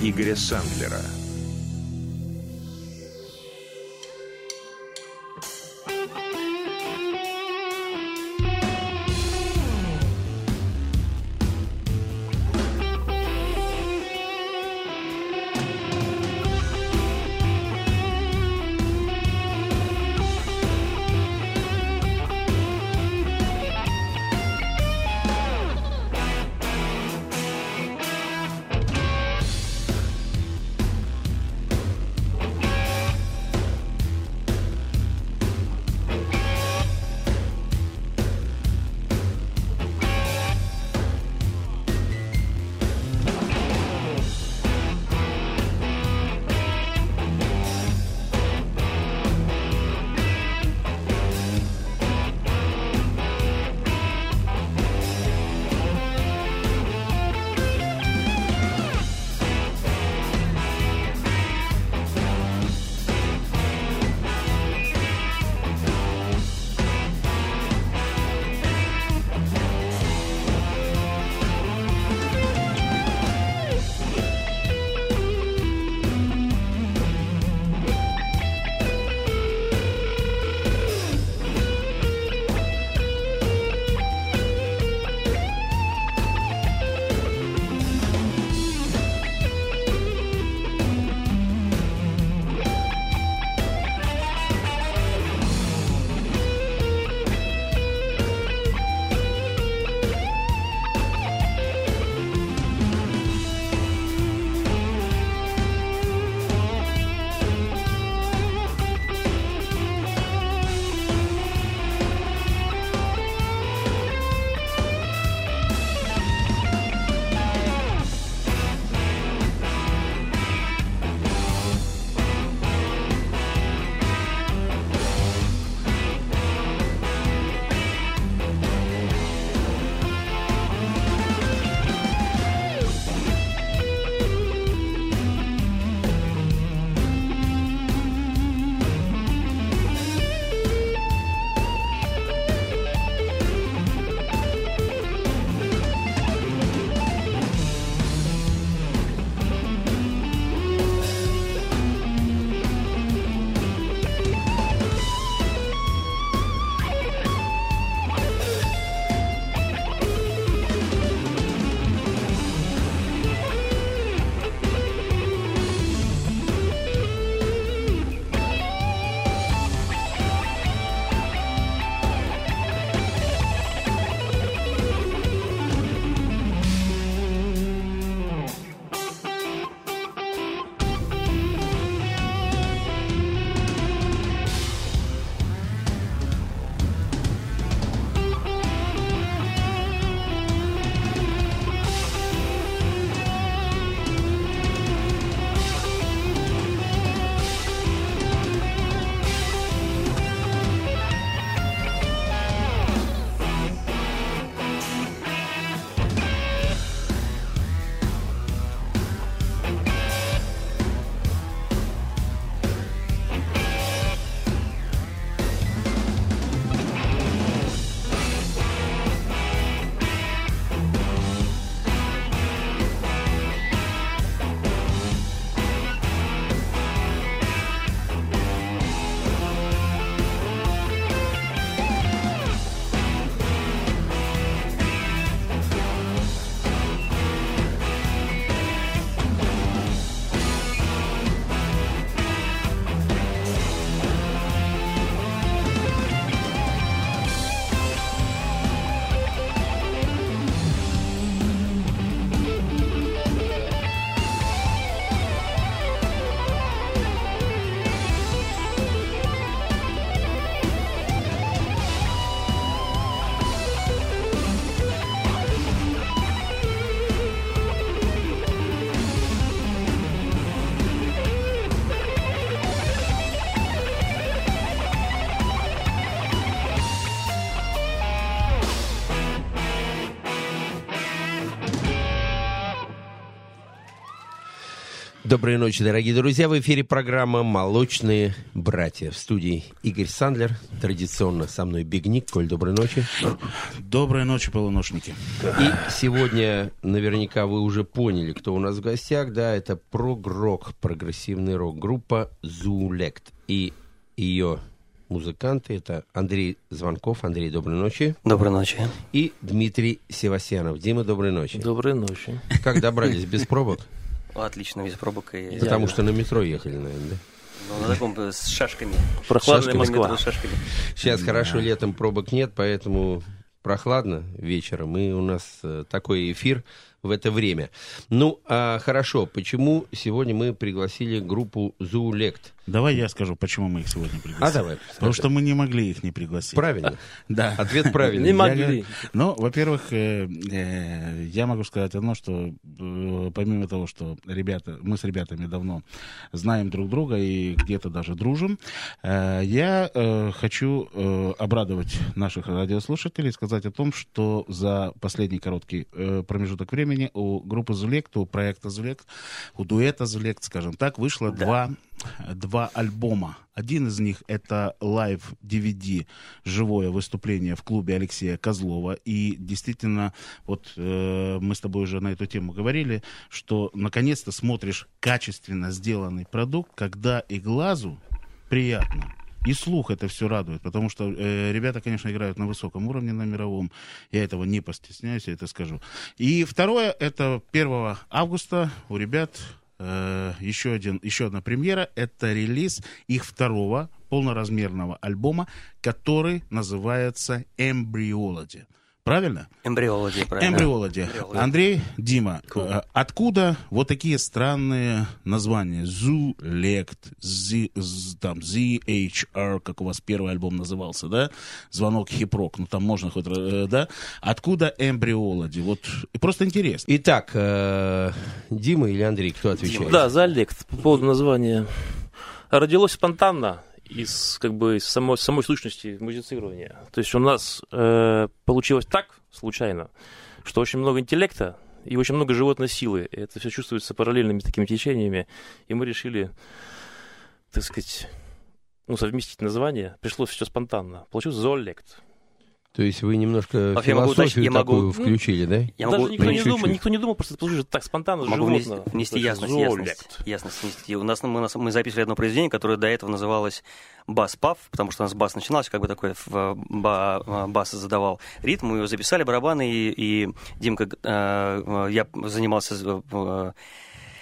Игоря Сандлера. Доброй ночи, дорогие друзья. В эфире программа «Молочные братья». В студии Игорь Сандлер. Традиционно со мной Бигник. Коль, доброй ночи. Доброй ночи, полуношники. И сегодня наверняка вы уже поняли, кто у нас в гостях. Да, это прогрок, прогрессивный рок. Группа «Зулект». И ее музыканты это Андрей Звонков. Андрей, доброй ночи. Доброй ночи. И Дмитрий Севастьянов. Дима, доброй ночи. Доброй ночи. Как добрались без пробок? Отлично, без пробок. И... Потому что на метро ехали, наверное, да? Ну, на таком э, с шашками. Прохладная Шашками. Москва. Метро с шашками. Сейчас хорошо, летом пробок нет, поэтому прохладно вечером, и у нас э, такой эфир в это время. Ну, а хорошо, почему сегодня мы пригласили группу Зулект? Давай я скажу, почему мы их сегодня пригласили. А давай. Потому что мы не могли их не пригласить. Правильно. Да. Ответ правильный. Не Я могли. говорю- Ну, во-первых, э, э, я могу сказать одно, что э, помимо того, что ребята, мы с ребятами давно знаем друг друга и где-то даже дружим, я хочу обрадовать наших радиослушателей, сказать о том, что за последний короткий промежуток времени у группы Зулект, у проекта Зулект, у дуэта Зулект, скажем так, вышло два, два альбома. Один из них это live DVD живое выступление в клубе Алексея Козлова. И действительно, вот э, мы с тобой уже на эту тему говорили, что наконец-то смотришь качественно сделанный продукт, когда и глазу приятно. И слух это все радует, потому что э, ребята, конечно, играют на высоком уровне, на мировом. Я этого не постесняюсь, я это скажу. И второе, это 1 августа у ребят э, еще, один, еще одна премьера. Это релиз их второго полноразмерного альбома, который называется «Embryology». Правильно? Эмбриология, правильно? Эмбриологи. Эмбриологи. Андрей, Дима, э, откуда вот такие странные названия? Зулект, Z, Z- там, ZHR, как у вас первый альбом назывался, да? Звонок Хипрок, ну там можно хоть, э, да? Откуда эмбриологи? Вот просто интересно. Итак, э, Дима или Андрей, кто отвечает? Да, Зальдект по поводу названия. Родилось спонтанно из как бы из самой, самой сущности музицирования. То есть у нас э, получилось так, случайно, что очень много интеллекта и очень много животной силы. И это все чувствуется параллельными такими течениями. И мы решили, так сказать, ну, совместить название. Пришлось все спонтанно. Получился Зоолект. То есть вы немножко Вообще, я могу философию уточнить, я могу- такую включили, да? Я Даже могу, никто не, думал, никто не думал, просто это получилось так спонтанно, могу внести, животно. внести То есть ясность, ясность, ясность внести. У нас, мы, мы записывали одно произведение, которое до этого называлось бас-пав, потому что у нас бас начинался, как бы такой в- ба- а, бас задавал ритм, мы его записали, барабаны, и, и Димка, э, э, я занимался э,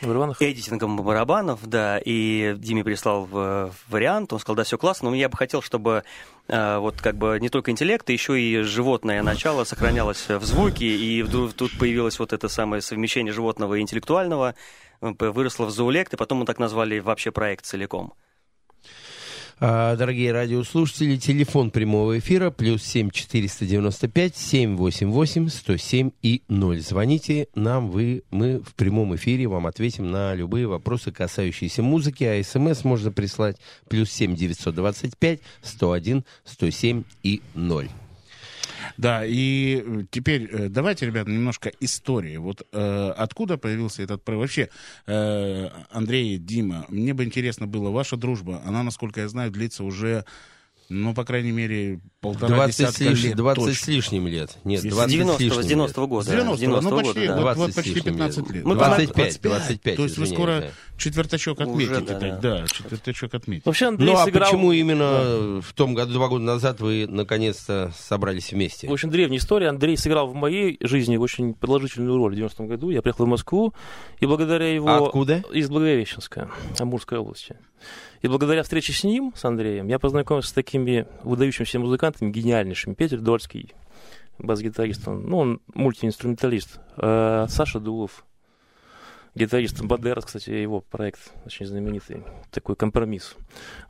Барабанов? эдитингом барабанов, да, и Диме прислал э, вариант, он сказал, да, все классно, но я бы хотел, чтобы э, вот как бы не только интеллект, еще и животное начало сохранялось в звуке, и тут появилось вот это самое совмещение животного и интеллектуального, э, выросло в зоолект, и потом мы так назвали вообще проект целиком. А, Дорогие радиослушатели, телефон прямого эфира плюс семь четыреста девяносто пять семь восемь восемь сто семь и ноль. Звоните нам, вы, мы в прямом эфире вам ответим на любые вопросы, касающиеся музыки, а смс можно прислать плюс семь девятьсот двадцать пять сто один сто семь и ноль. Да, и э, теперь э, давайте, ребята, немножко истории. Вот э, откуда появился этот проект? Вообще, э, Андрей, Дима, мне бы интересно было, ваша дружба, она, насколько я знаю, длится уже, ну, по крайней мере, полтора 20, с, десятка лиш- лет. 20 точно. с лишним лет. Нет, С 20 с 90 лишним с лет. 90 года. С 90 с 90 ну, года, почти, да. вот, 20 вот с почти лишним 15 лет. Мы 25, 25. 25, То есть вы скоро да. четвертачок Уже, отметите. да, так, да, четвертачок отметите. Вообще Андрей Ну а сыграл... почему именно в том году, два года назад, вы наконец-то собрались вместе? Очень древняя история. Андрей сыграл в моей жизни очень продолжительную роль в 90-м году. Я приехал в Москву, и благодаря его... А откуда? Из Благовещенска, Амурской области. И благодаря встрече с ним, с Андреем, я познакомился с такими выдающимися музыкантами, гениальнейшими. Петр Дольский, бас-гитарист, он, ну, он мультиинструменталист. Э, Саша Дулов, гитарист Бадерас, кстати, его проект очень знаменитый, такой компромисс.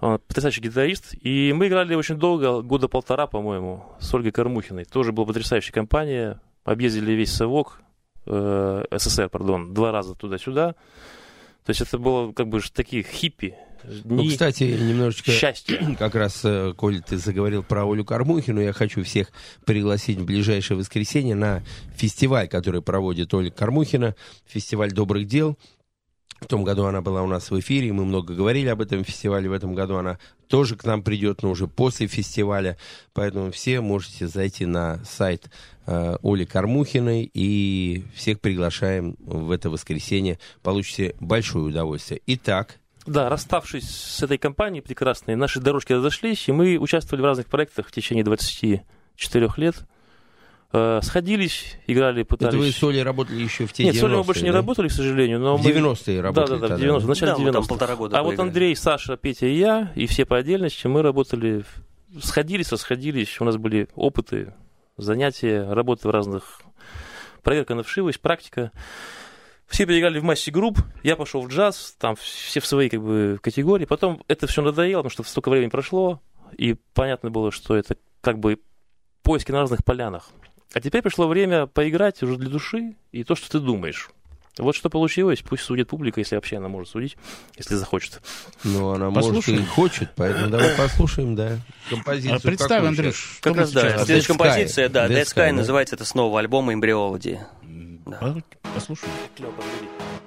Он потрясающий гитарист. И мы играли очень долго, года полтора, по-моему, с Ольгой Кормухиной. Тоже была потрясающая компания. Объездили весь Совок, э, СССР, пардон, два раза туда-сюда. То есть это было как бы такие хиппи, Ну, дни кстати, немножечко, счастья. как раз, э, Коль, ты заговорил про Олю Кормухину, я хочу всех пригласить в ближайшее воскресенье на фестиваль, который проводит Оля Кормухина, фестиваль добрых дел. В том году она была у нас в эфире, мы много говорили об этом фестивале. В этом году она тоже к нам придет, но уже после фестиваля. Поэтому все можете зайти на сайт э, Оли Кормухиной и всех приглашаем в это воскресенье. Получите большое удовольствие. Итак, Да, расставшись с этой компанией прекрасной, наши дорожки разошлись, и мы участвовали в разных проектах в течение 24 лет. Э, Сходились, играли, пытались... это вы с Олей работали еще в те Нет, с Олей мы 90-е, больше не да? работали, к сожалению, но В мы... 90-е работали Да, да, да, в тогда. 90-е, в начале Да, мы там 90-х. полтора года А вот проиграли. Андрей, Саша, Петя и я, и все по отдельности, мы работали, сходились, расходились, у нас были опыты, занятия, работы в разных, проверка на вшивость, практика. Все переиграли в массе групп, я пошел в джаз, там все в своей как бы категории. Потом это все надоело, потому что столько времени прошло, и понятно было, что это как бы поиски на разных полянах. А теперь пришло время поиграть уже для души и то, что ты думаешь. Вот что получилось, пусть судит публика, если вообще она может судить, если захочет. Ну, она может Послушаем. и хочет, поэтому давай послушаем, да. Композицию А Представь, Андрюш, Как раз, да, следующая композиция, да, Dead Sky, Sky, да. называется это с нового альбома Embryology. М, Да. по- Послушаем. Thank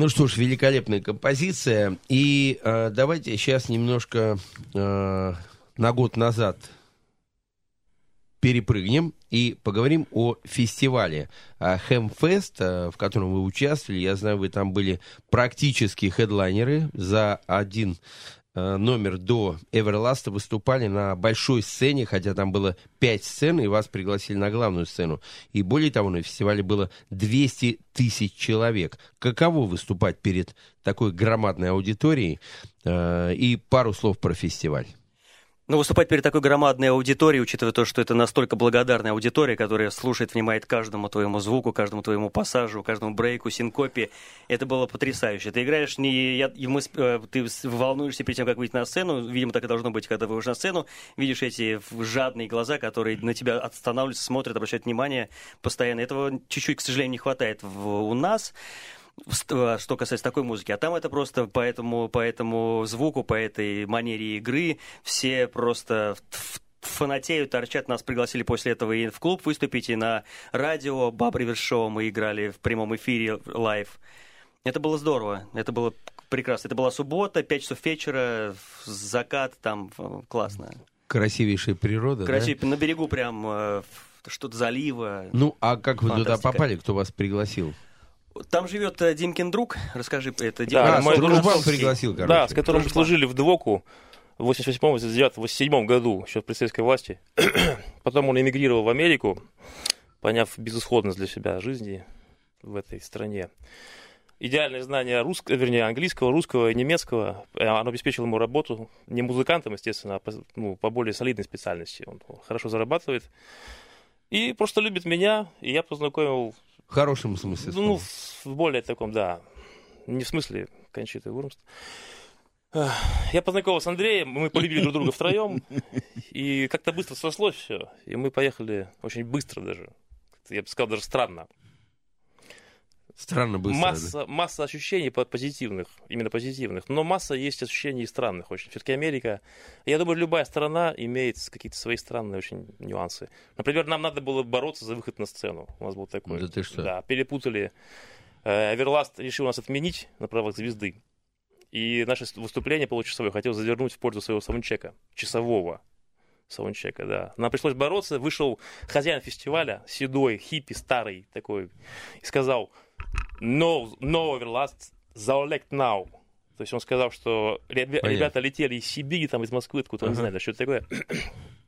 Ну что ж, великолепная композиция. И э, давайте сейчас немножко э, на год назад перепрыгнем и поговорим о фестивале Хэмфест, в котором вы участвовали. Я знаю, вы там были практически хедлайнеры за один Э, номер до Эверласта выступали на большой сцене, хотя там было пять сцен, и вас пригласили на главную сцену. И более того, на фестивале было 200 тысяч человек. Каково выступать перед такой громадной аудиторией? Э, и пару слов про фестиваль. Ну, выступать перед такой громадной аудиторией, учитывая то, что это настолько благодарная аудитория, которая слушает, внимает каждому твоему звуку, каждому твоему пассажу, каждому брейку, синкопе, это было потрясающе. Ты играешь не... Я, мы, э, ты волнуешься перед тем, как выйти на сцену, видимо, так и должно быть, когда выйдешь на сцену, видишь эти жадные глаза, которые на тебя останавливаются, смотрят, обращают внимание постоянно. Этого чуть-чуть, к сожалению, не хватает в, у нас. А, что касается такой музыки. А там это просто по этому, по этому звуку, по этой манере игры все просто фанатеют, торчат. Нас пригласили после этого и в клуб выступить, и на радио Баб Шоу мы играли в прямом эфире live. Это было здорово, это было прекрасно. Это была суббота, 5 часов вечера, закат, там классно. Красивейшая природа, Красив... да? На берегу прям э, что-то залива. Ну, а как вы туда попали, кто вас пригласил? Там живет э, Димкин друг. Расскажи, это да, мой друг пригласил, короче. Да, с которым мы служили в ДВОКу в 88-м, 89 87 году, еще при советской власти. Потом он эмигрировал в Америку, поняв безысходность для себя жизни в этой стране. Идеальное знание русского, вернее, английского, русского и немецкого, э, оно обеспечило ему работу, не музыкантом, естественно, а по, ну, по более солидной специальности. Он хорошо зарабатывает. И просто любит меня, и я познакомил в хорошем смысле слова. Ну, в более таком, да. Не в смысле Кончиты Вурмст. Я познакомился с Андреем, мы полюбили друг друга втроем, и как-то быстро сошлось все, и мы поехали очень быстро даже. Я бы сказал, даже странно. Странно быстро. Масса, да? масса ощущений позитивных, именно позитивных, но масса есть ощущений странных очень. Все-таки Америка, я думаю, любая страна имеет какие-то свои странные очень нюансы. Например, нам надо было бороться за выход на сцену. У нас был такой. Да ты что? Да, перепутали. Эверласт решил нас отменить на правах звезды. И наше выступление получасовое хотел завернуть в пользу своего саундчека, часового саундчека, да. Нам пришлось бороться, вышел хозяин фестиваля, седой, хиппи, старый такой, и сказал, no, no overlast, заолект now. То есть он сказал, что ребята летели из Сибири, там из Москвы, откуда-то, uh-huh. не знаю, что это такое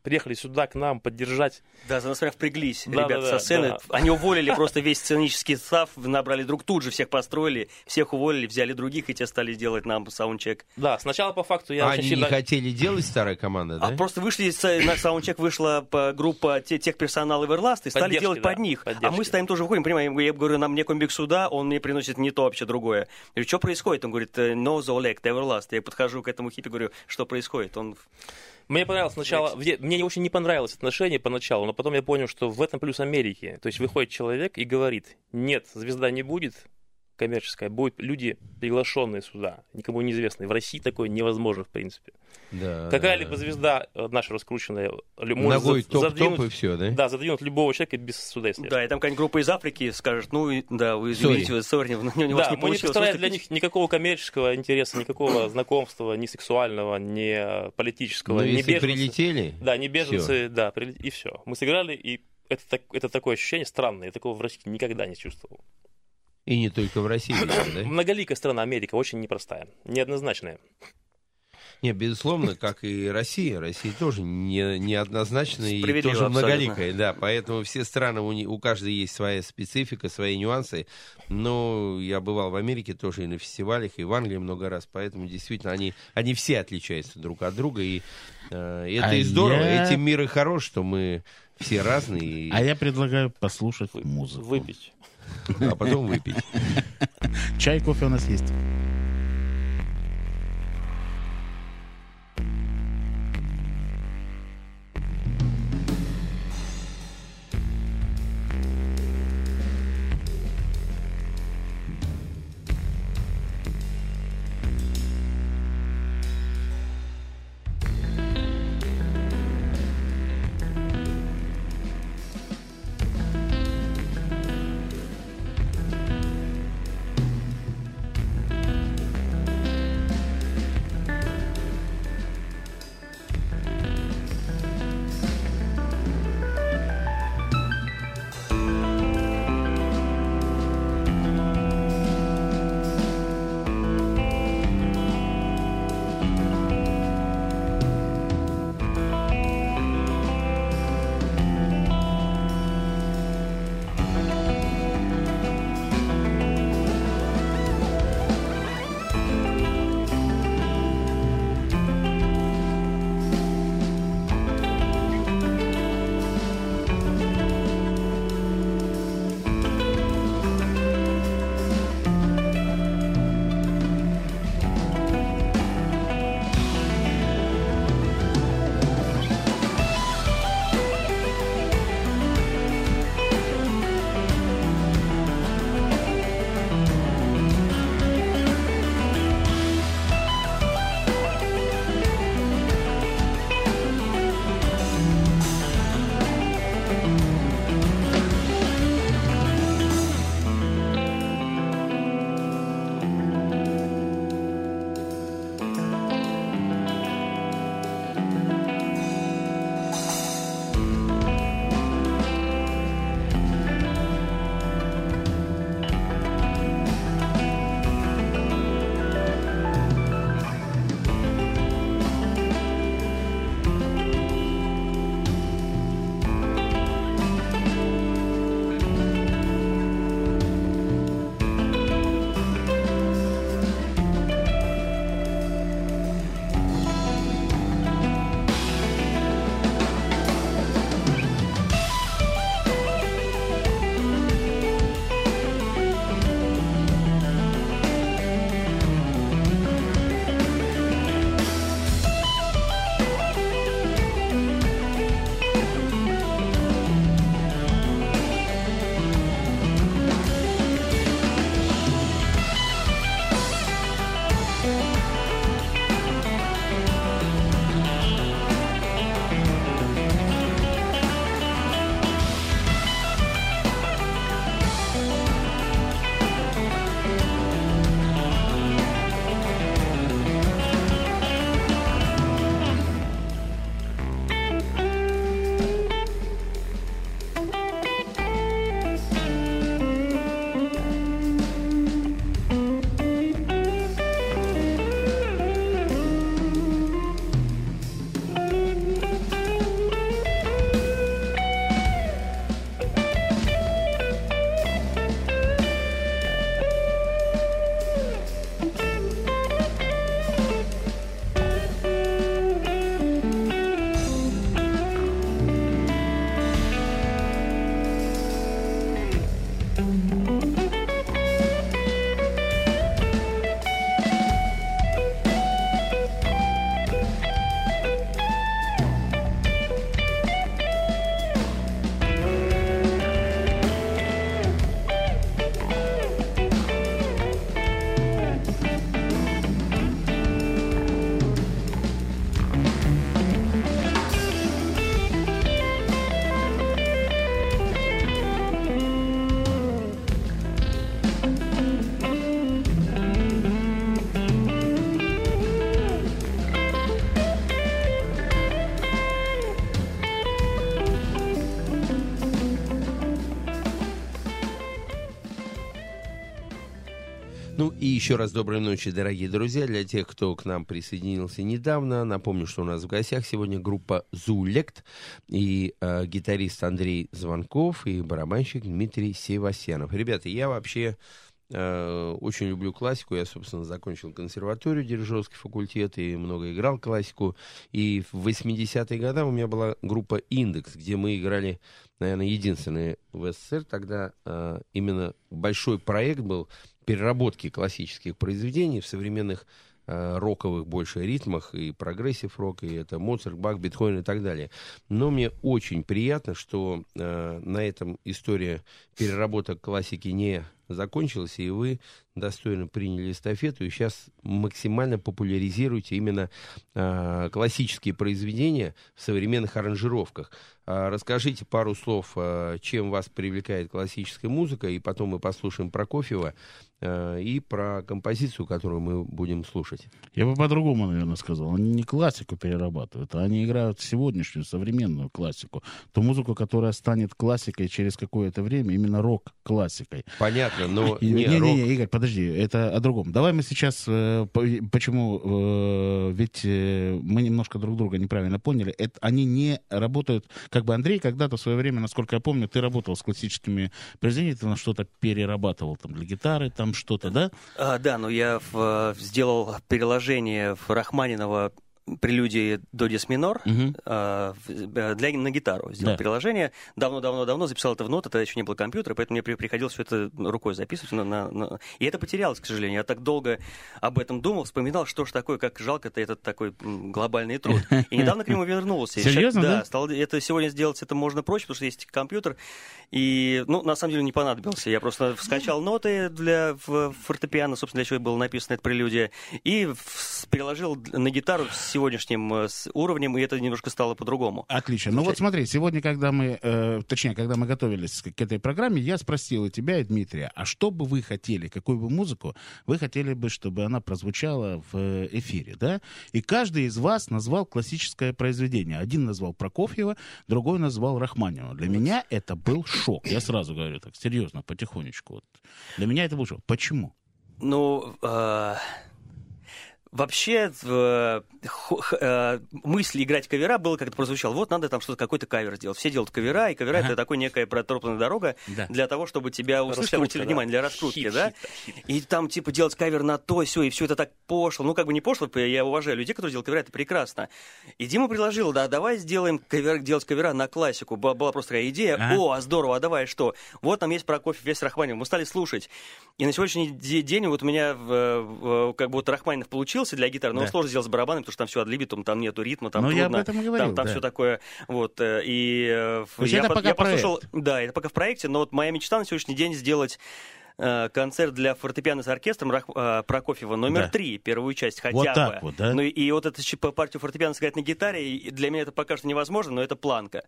приехали сюда к нам поддержать. Да, за нас прям впряглись да, ребята да, со сцены. Да. Они уволили просто весь сценический состав, набрали друг тут же, всех построили, всех уволили, взяли других, и те стали делать нам саундчек. Да, сначала по факту я... А они не хотели делать старая команда, да? А просто вышли, на саундчек вышла группа тех персонал Everlast и стали делать да, под них. Поддержки. А мы стоим тоже выходим, понимаем, я говорю, нам мне комбик сюда, он мне приносит не то вообще другое. Я говорю, что происходит? Он говорит, no the elect, Everlast. Я подхожу к этому хиппи, говорю, что происходит? Он мне понравилось сначала, мне очень не понравилось отношение поначалу, но потом я понял, что в этом плюс Америки. То есть выходит человек и говорит, нет, звезда не будет, коммерческая, будут люди, приглашенные сюда, никому неизвестные. В России такое невозможно, в принципе. Да, Какая-либо звезда э, наша раскрученная может Ногой топ, задвинуть, топ и все, да? Да, задвинуть любого человека без суда и Да, и там какая-нибудь группа из Африки скажет, ну, да, вы извините, сори, у него да, не мы не представляем для них никакого коммерческого интереса, никакого знакомства, ни сексуального, ни политического, Но ни если беженцы. прилетели... Да, не беженцы, все. да, и все. Мы сыграли, и это, это такое ощущение странное, я такого в России никогда не чувствовал. И не только в России, да? Многоликая страна Америка, очень непростая, неоднозначная. Не, безусловно, как и Россия. Россия тоже не, неоднозначная и тоже многоликая. Да, поэтому все страны, у, у каждой есть своя специфика, свои нюансы. Но я бывал в Америке тоже и на фестивалях, и в Англии много раз. Поэтому действительно они, они все отличаются друг от друга. И э, это а и здорово. Я... Этим мир и хорош, что мы все разные. И... А я предлагаю послушать музыку. Выпить а потом выпить. Чай, кофе у нас есть. Еще раз доброй ночи, дорогие друзья. Для тех, кто к нам присоединился недавно, напомню, что у нас в гостях сегодня группа «Зулект» и э, гитарист Андрей Звонков и барабанщик Дмитрий Севастьянов. Ребята, я вообще э, очень люблю классику. Я, собственно, закончил консерваторию, дирижерский факультет и много играл классику. И в 80-е годы у меня была группа «Индекс», где мы играли наверное, единственный в СССР тогда э, именно большой проект был переработки классических произведений в современных э, роковых больше ритмах и progressive rock, и это Моцарт, Бах, Бетховен и так далее. Но мне очень приятно, что э, на этом история переработок классики не закончилась, и вы достойно приняли эстафету, и сейчас максимально популяризируете именно э, классические произведения в современных аранжировках. Э, расскажите пару слов, э, чем вас привлекает классическая музыка, и потом мы послушаем Прокофьева э, и про композицию, которую мы будем слушать. Я бы по-другому, наверное, сказал. Они не классику перерабатывают, а они играют сегодняшнюю современную классику. Ту музыку, которая станет классикой через какое-то время, именно рок-классикой. Понятно, но не, не, не, рок... не, Игорь, подожди, это о другом. Давай мы сейчас, э, по- почему, э, ведь э, мы немножко друг друга неправильно поняли, это, они не работают, как бы Андрей когда-то в свое время, насколько я помню, ты работал с классическими произведениями, ты на что-то перерабатывал там для гитары, там что-то, да? А, да, но я в- сделал переложение в Рахманинова прелюдии до дис минор а, э, для, на гитару сделал Да. приложение. Давно-давно-давно записал это в ноты, тогда еще не было компьютера, поэтому мне при- приходилось все это рукой записывать. на- на- на- И это потерялось, к сожалению. Я так долго об этом думал, вспоминал, что ж такое, как жалко-то этот такой глобальный труд. И недавно к нему вернулся. Серьезно, да? стал, это сегодня сделать это можно проще, потому что есть компьютер. И, ну, на самом деле не понадобился. Я просто скачал ноты для фортепиано, собственно, для чего было написано это прелюдия, и переложил на гитару с сегодняшним э, уровнем, и это немножко стало по-другому. Отлично. Ну вот смотри, сегодня, когда мы, э, точнее, когда мы готовились к, этой программе, я спросил и тебя, и Дмитрия, а что бы вы хотели, какую бы музыку вы хотели бы, чтобы она прозвучала в э, эфире, да? И каждый из вас назвал классическое произведение. Один назвал Прокофьева, другой назвал Рахманинова. Для меня это был шок. Я сразу говорю так, серьезно, потихонечку. Вот. Для меня это был шок. Почему? Ну, э, вообще, э, э, мысль играть кавера было, как это прозвучало, вот надо там что-то, какой-то кавер сделать. Все делают кавера, и кавера Ага. это такая некая протоптанная дорога Да. для того, чтобы тебя услышали, обратили да. внимание, для раскрутки, Хит, да? хит, хит. И там, типа, делать кавер на то, все, и все это так пошло. Ну, как бы не пошло, я уважаю людей, которые делают кавера, это прекрасно. И Дима предложил, да, давай сделаем кавер, делать кавера на классику. Была, была просто такая идея, Ага. о, а здорово, а давай что? Вот там есть Прокофьев, есть Рахманинов. Мы стали слушать. И на сегодняшний де- день вот у меня как бы вот Рахманинов получился для гитары, но Да. сложно сделать с барабанами, потому что там все адлибитум, там нету ритма, там Ну, я об трудно. этом говорил, там там да. все такое. Вот, э, и э, То я, это по- пока я послушал... проект. Да, это пока в проекте, но вот моя мечта на сегодняшний день сделать э, концерт для фортепиано с оркестром Рах- э, Прокофьева номер Да. первую часть хотя Вот бы. так вот, да? Ну и, и вот эту щ- партию фортепиано сыграть на гитаре, для меня это пока что невозможно, но это планка.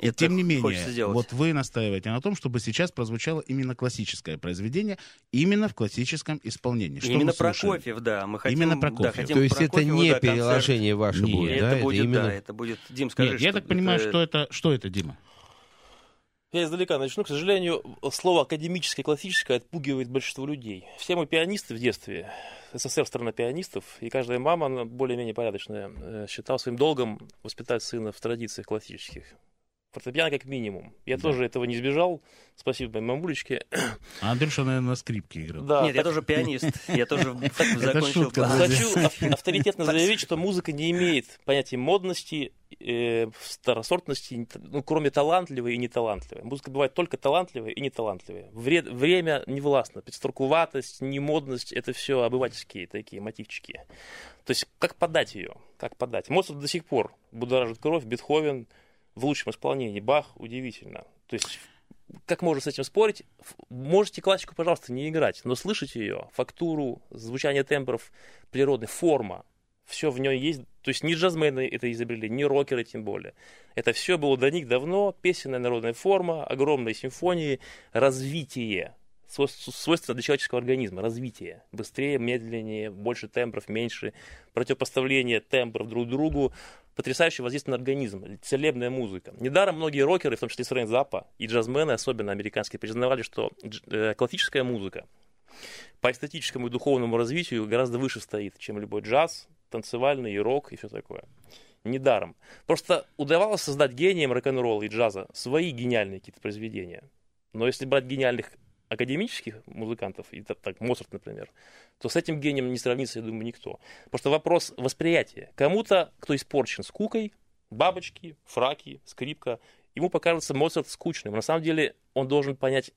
И Это тем не менее, вот вы настаиваете на том, чтобы сейчас прозвучало именно классическое произведение, именно в классическом исполнении. Что именно? Прокофьев, да. Мы хотим, Именно да, Прокофьев. хотим То есть это Прокофьева, не да, концерт. переложение ваше Нет. будет, Это да? будет, именно... да, это будет... Дим, скажи, Нет, я что так понимаю, это- что это, что это, Дима? Я издалека начну. К сожалению, слово академическое, классическое отпугивает большинство людей. Все мы пианисты в детстве. СССР страна пианистов, и каждая мама, она более-менее порядочная, э, считала своим долгом воспитать сына в традициях классических. Фортепиано как минимум. Я Да. тоже этого не избежал. Спасибо моей мамулечке. А Андрюша, наверное, на скрипке играл. Да, Нет, я так- тоже пианист. Я тоже закончил. Хочу ав- авторитетно заявить, что музыка не имеет понятия модности, э, старосортности, ну, кроме талантливой и неталантливой. Музыка бывает только талантливая и неталантливая. Вре- время не властно. Пестуркуватость, немодность — это все обывательские такие мотивчики. То есть как подать ее? Как подать? Моцарт до сих пор будоражит кровь, Бетховен в лучшем исполнении, Бах удивительно. То есть как можно с этим спорить? Можете классику, пожалуйста, не играть, но слышать ее, фактуру, звучание тембров, природной, форма, все в ней есть. То есть не джазмены это изобрели, не рокеры тем более. Это все было до них давно, песенная народная форма, огромные симфонии, развитие, свой- свойственно для человеческого организма, развитие. Быстрее, медленнее, больше тембров, меньше, противопоставление тембров друг другу, потрясающее воздействие на организм, целебная музыка. Недаром многие рокеры, в том числе Фрэнк Заппа и джазмены, особенно американские, признавали, что э, классическая музыка по эстетическому и духовному развитию гораздо выше стоит, чем любой джаз, танцевальный и рок и все такое. Недаром. Просто удавалось создать гением рок-н-ролла и джаза свои гениальные какие-то произведения. Но если брать гениальных академических музыкантов, и так, так Моцарт, например, то с этим гением не сравнится, я думаю, никто. Просто вопрос восприятия. Кому-то, кто испорчен скукой, бабочки, фраки, скрипка, ему покажется Моцарт скучным. На самом деле он должен понять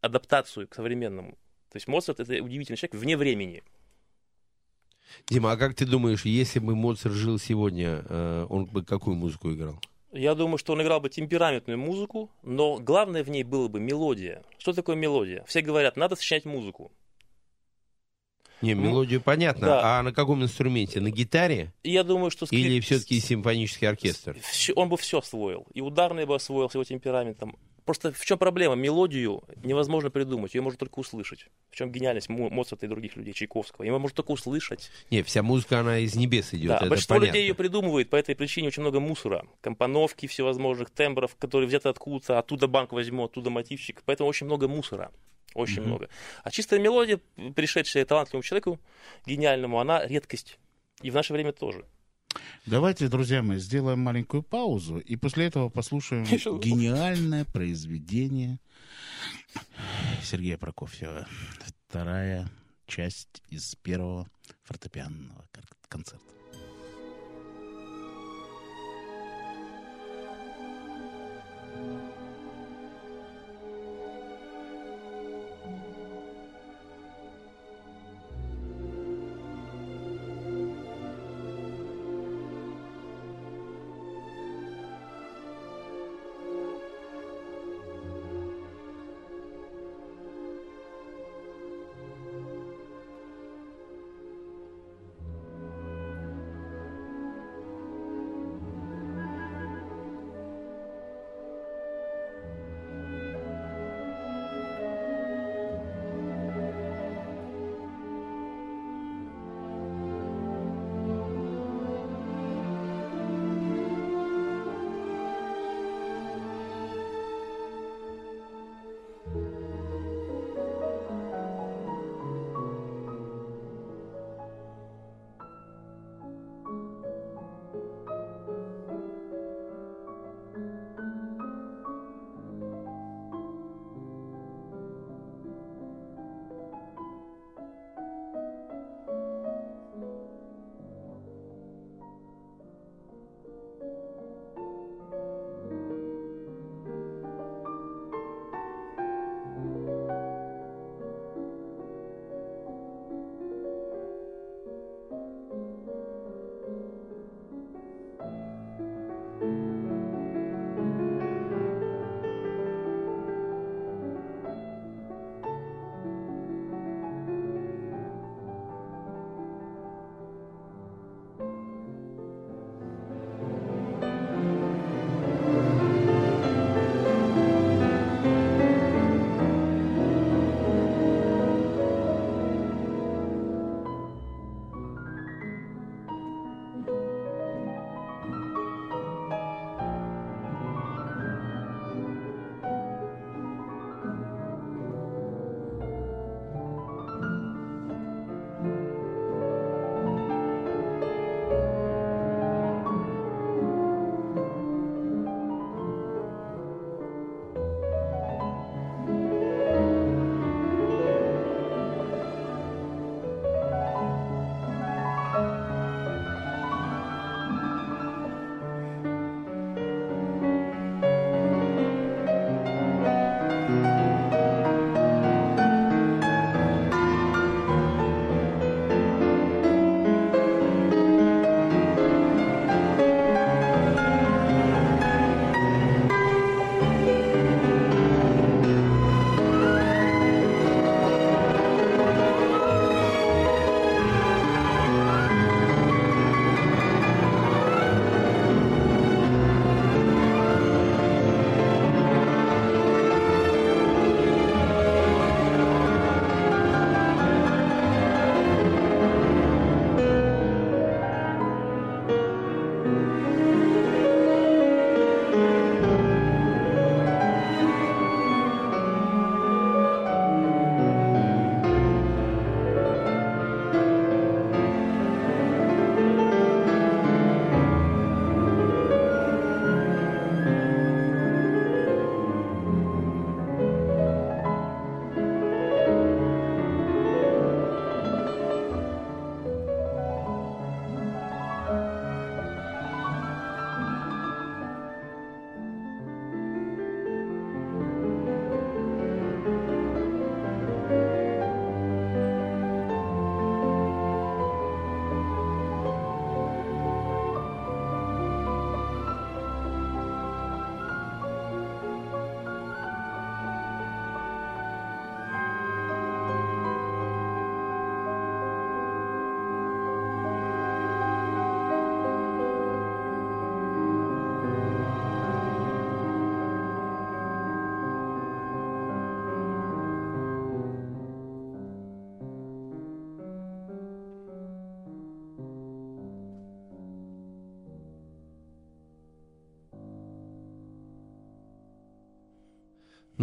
адаптацию к современному. То есть Моцарт это удивительный человек вне времени. Дима, а как ты думаешь, если бы Моцарт жил сегодня, э, он бы какую музыку играл? Я думаю, что он играл бы темпераментную музыку, но главное в ней было бы мелодия. Что такое мелодия? Все говорят, надо сочинять музыку. Не, Ну, мелодию понятно. да. А на каком инструменте? На гитаре? Я думаю, что скрип- Или все-таки симфонический оркестр? Он бы все освоил. И ударный бы освоил с его темпераментом. Просто в чем проблема? Мелодию невозможно придумать, ее можно только услышать. В чем гениальность Мо- Моцарта и других людей, Чайковского? Его можно только услышать. Не, вся музыка, она из небес идет, Да, это большинство понятно. людей ее придумывает, по этой причине очень много мусора. Компоновки всевозможных, тембров, которые взяты откуда-то, оттуда банк возьму, оттуда мотивчик. Поэтому очень много мусора. Очень много. А чистая мелодия, пришедшая талантливому человеку, гениальному, она редкость. И в наше время тоже. Давайте, друзья мои, сделаем маленькую паузу, и после этого послушаем гениальное произведение Сергея Прокофьева. Вторая часть из первого фортепианного кон- концерта.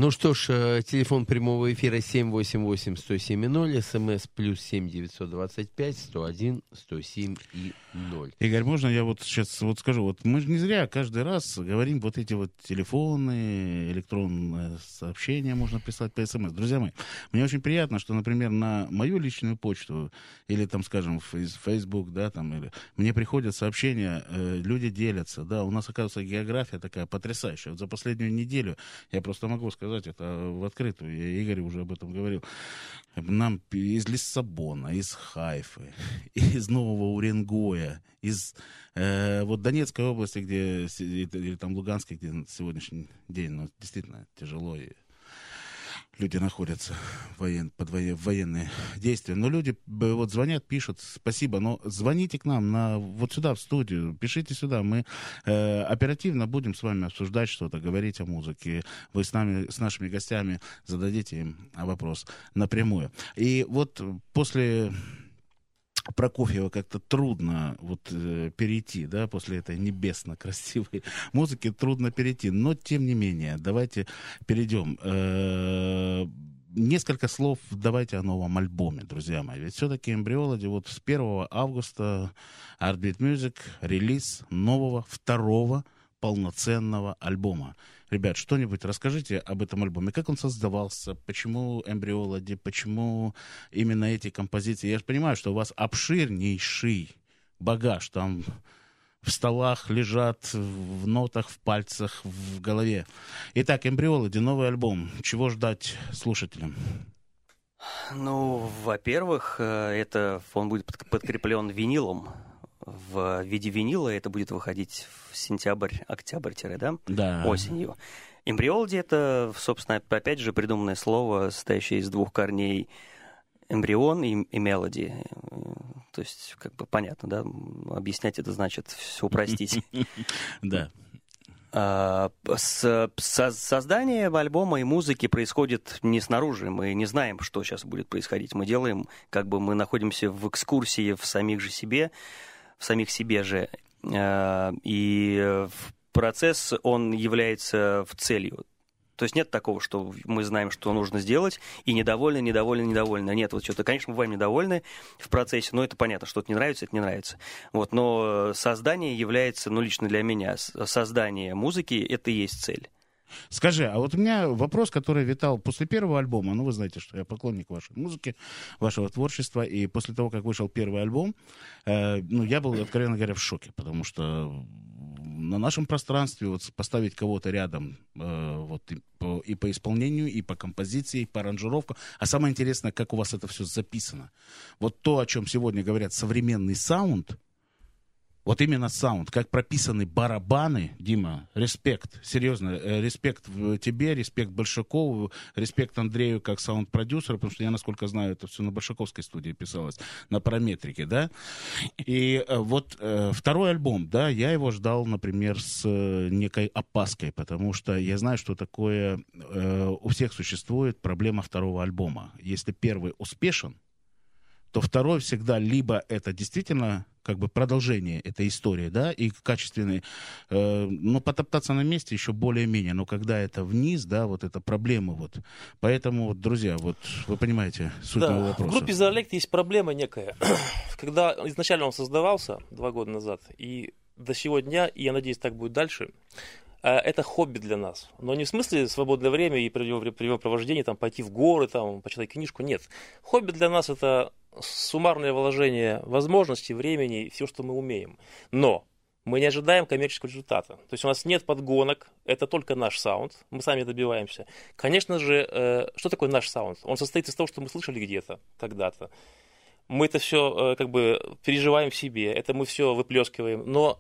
Ну что ж, э, телефон прямого эфира 788-107-0, смс плюс 7 925 101 107 и 0. Игорь, можно я вот сейчас вот скажу, вот мы же не зря каждый раз говорим вот эти вот телефоны, электронные сообщения можно прислать по смс. Друзья мои, мне очень приятно, что, например, на мою личную почту или там, скажем, в Facebook, да, там, или мне приходят сообщения, э, люди делятся, да, у нас, оказывается, география такая потрясающая. Вот за последнюю неделю я просто могу сказать, это в открытую. Я Игорь уже об этом говорил. Нам из Лиссабона, из Хайфы, из Нового Уренгоя, из э, вот Донецкой области, где или там Луганской, где сегодняшний день, ну, действительно тяжело и люди находятся воен, под воен, военные действия. Но люди вот звонят, пишут, спасибо, но звоните к нам на, вот сюда, в студию, пишите сюда, мы э, оперативно будем с вами обсуждать что-то, говорить о музыке. Вы с нами, с нашими гостями зададите им вопрос напрямую. И вот после Прокофьева как-то трудно вот э, перейти, да, после этой небесно красивой музыки трудно перейти. Но тем не менее, давайте перейдем. Э, несколько слов давайте о новом альбоме, друзья мои. Ведь все-таки Эмбриологи вот с 1 августа Heartbeat Music релиз нового второго полноценного альбома. Ребят, что-нибудь расскажите об этом альбоме. Как он создавался? Почему эмбриологи? Почему именно эти композиции? Я же понимаю, что у вас обширнейший багаж. Там в столах лежат, в нотах, в пальцах, в голове. Итак, эмбриологи, новый альбом. Чего ждать слушателям? Ну, во-первых, э, это он будет подкреплен винилом в виде винила. Это будет выходить в сентябрь, октябрь, да? Да. Осенью. Эмбриологи — это, собственно, опять же придуманное слово, состоящее из двух корней эмбрион и, и мелоди. То есть, как бы понятно, да? Объяснять это значит все упростить. Да. А, создание альбома и музыки происходит не снаружи. Мы не знаем, что сейчас будет происходить. Мы делаем, как бы мы находимся в экскурсии в самих же себе в самих себе же. Э, и процесс, он является в целью. То есть нет такого, что мы знаем, что нужно сделать, и недовольны, недовольны, недовольны. Нет, вот что-то, конечно, мы бываем недовольны в процессе, но это понятно, что-то не нравится, это не нравится. Вот, но создание является, ну, лично для меня, создание музыки — это и есть цель. Скажи, а вот у меня вопрос, который витал после первого альбома. Ну, вы знаете, что я поклонник вашей музыки, вашего творчества. И после того, как вышел первый альбом, э, ну, я был, откровенно говоря, в шоке, потому что на нашем пространстве вот поставить кого-то рядом э, вот и по, и по исполнению, и по композиции, и по аранжировкам. А самое интересное, как у вас это все записано. Вот то, о чем сегодня говорят современный саунд, вот именно саунд, как прописаны барабаны, Дима, респект, серьезно, э, респект тебе, респект Большакову, респект Андрею как саунд-продюсеру, потому что я, насколько знаю, это все на Большаковской студии писалось, на параметрике, да. И э, вот э, второй альбом, да, я его ждал, например, с некой опаской, потому что я знаю, что такое у всех существует проблема второго альбома. Если первый успешен, то второй всегда либо это действительно как бы продолжение этой истории, да, и качественный, э, ну, потоптаться на месте еще более-менее, но когда это вниз, да, вот это проблема вот. Поэтому, вот, друзья, вот вы понимаете суть да, моего вопроса. В группе «Зоолект» есть проблема некая. Когда изначально он создавался два года назад, и до сего дня, и я надеюсь, так будет дальше, а, это хобби для нас. Но не в смысле свободное время и времяпровождение, там, пойти в горы, там, почитать книжку. Нет. Хобби для нас это суммарное вложение возможностей, времени, все, что мы умеем. Но мы не ожидаем коммерческого результата. То есть у нас нет подгонок, это только наш саунд, мы сами добиваемся. Конечно же, э, что такое наш саунд? Он состоит из того, что мы слышали где-то, когда-то. Мы это все э, как бы переживаем в себе, это мы все выплескиваем, но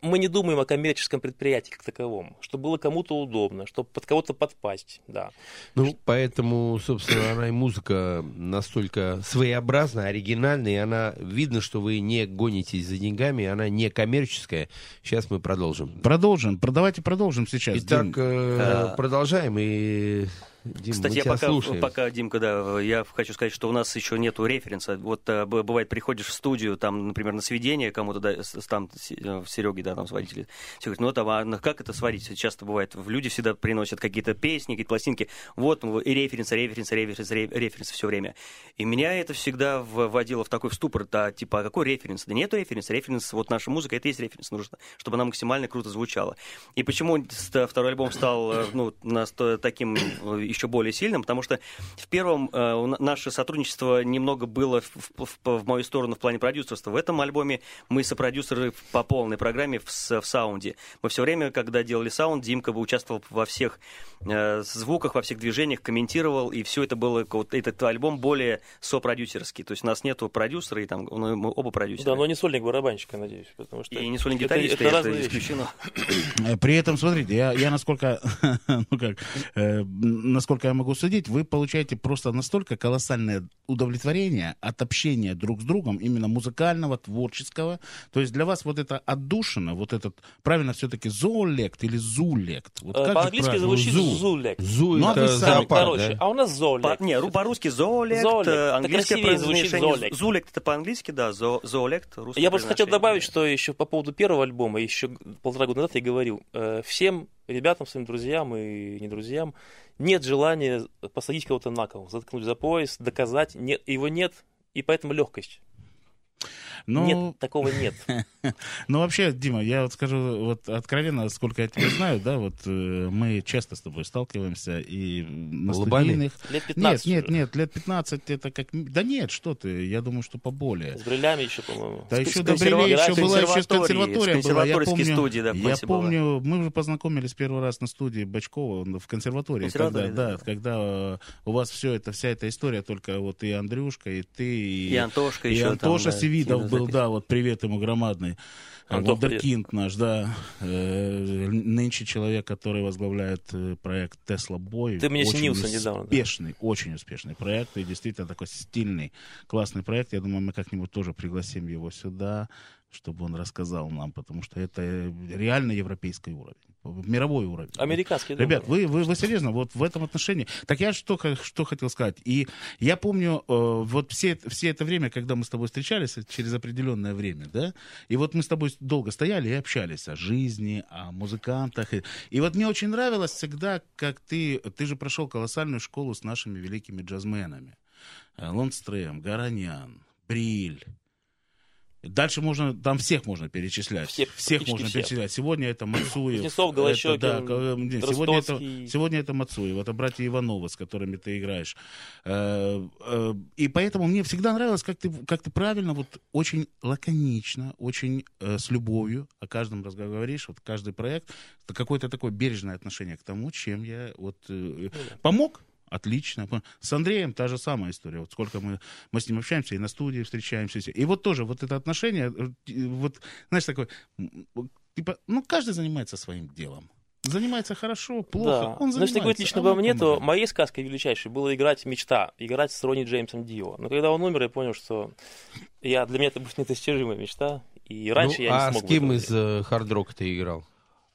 мы не думаем о коммерческом предприятии как таковом, чтобы было кому-то удобно, чтобы под кого-то подпасть, да. Ну, поэтому, собственно, она и музыка настолько своеобразная, оригинальная, и она, видно, что вы не гонитесь за деньгами, она не коммерческая. Сейчас мы продолжим. Продолжим, давайте продолжим сейчас. Итак, э, продолжаем, и Дим, Кстати, я пока, слушаем. пока, Димка, да, я хочу сказать, что у нас еще нету референса. Вот э, бывает, приходишь в студию, там, например, на сведение кому-то, да, с- с- там, с- э, Сереги, да, там, сводители. Все говорят, ну, там, а как это сварить? Часто бывает, в- люди всегда приносят какие-то песни, какие-то пластинки. Вот, ну, и референс, референс, референс, ре- референс все время. И меня это всегда вводило в такой в ступор, да, типа, а какой референс? Да нету референса, референс, вот наша музыка, это есть референс, нужно, чтобы она максимально круто звучала. И почему второй альбом стал, э, ну, нас таким еще более сильным, потому что в первом э, наше сотрудничество немного было в, в- в- в мою сторону в плане продюсерства. В этом альбоме мы сопродюсеры по полной программе в, в саунде. Мы все время, когда делали саунд, Димка бы участвовал во всех э, звуках, во всех движениях, комментировал, и все это было, вот этот альбом более сопродюсерский. То есть у нас нету продюсера, и там ну, мы оба продюсера. Да, но не сольник барабанщика, надеюсь, потому что... И не сольник это- гитариста, это это, разные исключено. Э, При этом, смотрите, я, я насколько, ну как, э, насколько я могу судить, вы получаете просто настолько колоссальное удовлетворение от общения друг с другом, именно музыкального, творческого. То есть для вас вот это отдушина, вот этот, правильно все-таки зоолект или зулект? Вот Э, По-английски правильно? звучит Зу. зулек. Зу Ну, а это сами, зоопарк, Короче, да? а у нас По- зоолек. не, ру- по-русски зоолект, Зоолект. э, английское произношение. зоолект. Зулект это по-английски, да, зо- зоолект, Я просто хотел добавить, что еще по поводу первого альбома, еще полтора года назад я говорил, э, всем ребятам, своим друзьям и не друзьям, нет желания посадить кого-то на кол, заткнуть за пояс, доказать, нет, его нет, и поэтому легкость. Ну, Нет, такого нет. Ну, вообще, Дима, я вот скажу вот откровенно, сколько я тебя знаю, да, вот э, мы часто с тобой сталкиваемся и на студийных... Лет Нет, 15 нет, уже. нет, лет 15 это как... Да нет, что ты, я думаю, что поболее. С брилями еще, по-моему. Да С- еще с до Брилей еще была еще консерватория была. Я помню, студии, да, в я помню, мы уже познакомились первый раз на студии Бачкова в консерватории. Когда, да, да. когда э, у вас все это, вся эта история, только вот и Андрюшка, и ты, и, И Антошка и еще Антоша там, да, Севидов сильно был, запись. да, вот привет ему громадный. Антох, Вундеркинд наш, да. Э, Нынче человек, который возглавляет э, проект Тесла Бой. Ты мне Очень снился недавно, да. Успешный, очень успешный проект. И действительно такой стильный, классный проект. Я думаю, мы как-нибудь тоже пригласим его сюда, чтобы он рассказал нам, потому что это э, реально европейский уровень. Мировой уровень. Американский. Ребят, вы, вы, вы серьезно, вот в этом отношении. Так я что, что хотел сказать. И я помню, э, вот все, все это время, когда мы с тобой встречались, э, через определенное время, да, и вот мы с тобой долго стояли и общались о жизни, о музыкантах. И, и вот мне очень нравилось всегда, как ты, ты же прошел колоссальную школу с нашими великими джазменами. Лондстрем, Гаранян, Бриль. Дальше можно, там всех можно перечислять. Всех, всех можно всех. перечислять. Сегодня это Мацуев. Кузнецов, это, Голощёкин, да, нет, сегодня, это, сегодня это Мацуев, это братья Ивановы, с которыми ты играешь. Э, э, И поэтому мне всегда нравилось, как ты, как ты правильно, вот очень лаконично, очень э, с любовью о каждом разговор говоришь, вот каждый проект, это какое-то такое бережное отношение к тому, чем я вот э, помог. Отлично. С Андреем та же самая история. Вот сколько мы, мы с ним общаемся, и на студии встречаемся. И вот тоже вот это отношение, э, вот, знаешь, такое, типа, ну, каждый занимается своим делом. Занимается хорошо, плохо. Да. Он Но если говорить занимается, лично а обо мне, то моей сказкой величайшей было играть мечта, играть с Ронни Джеймсом Дио. Но когда он умер, я понял, что я, для меня это будет недостижимая мечта. И раньше Ну, я не а смог с бы кем из э, хард-рока ты играл?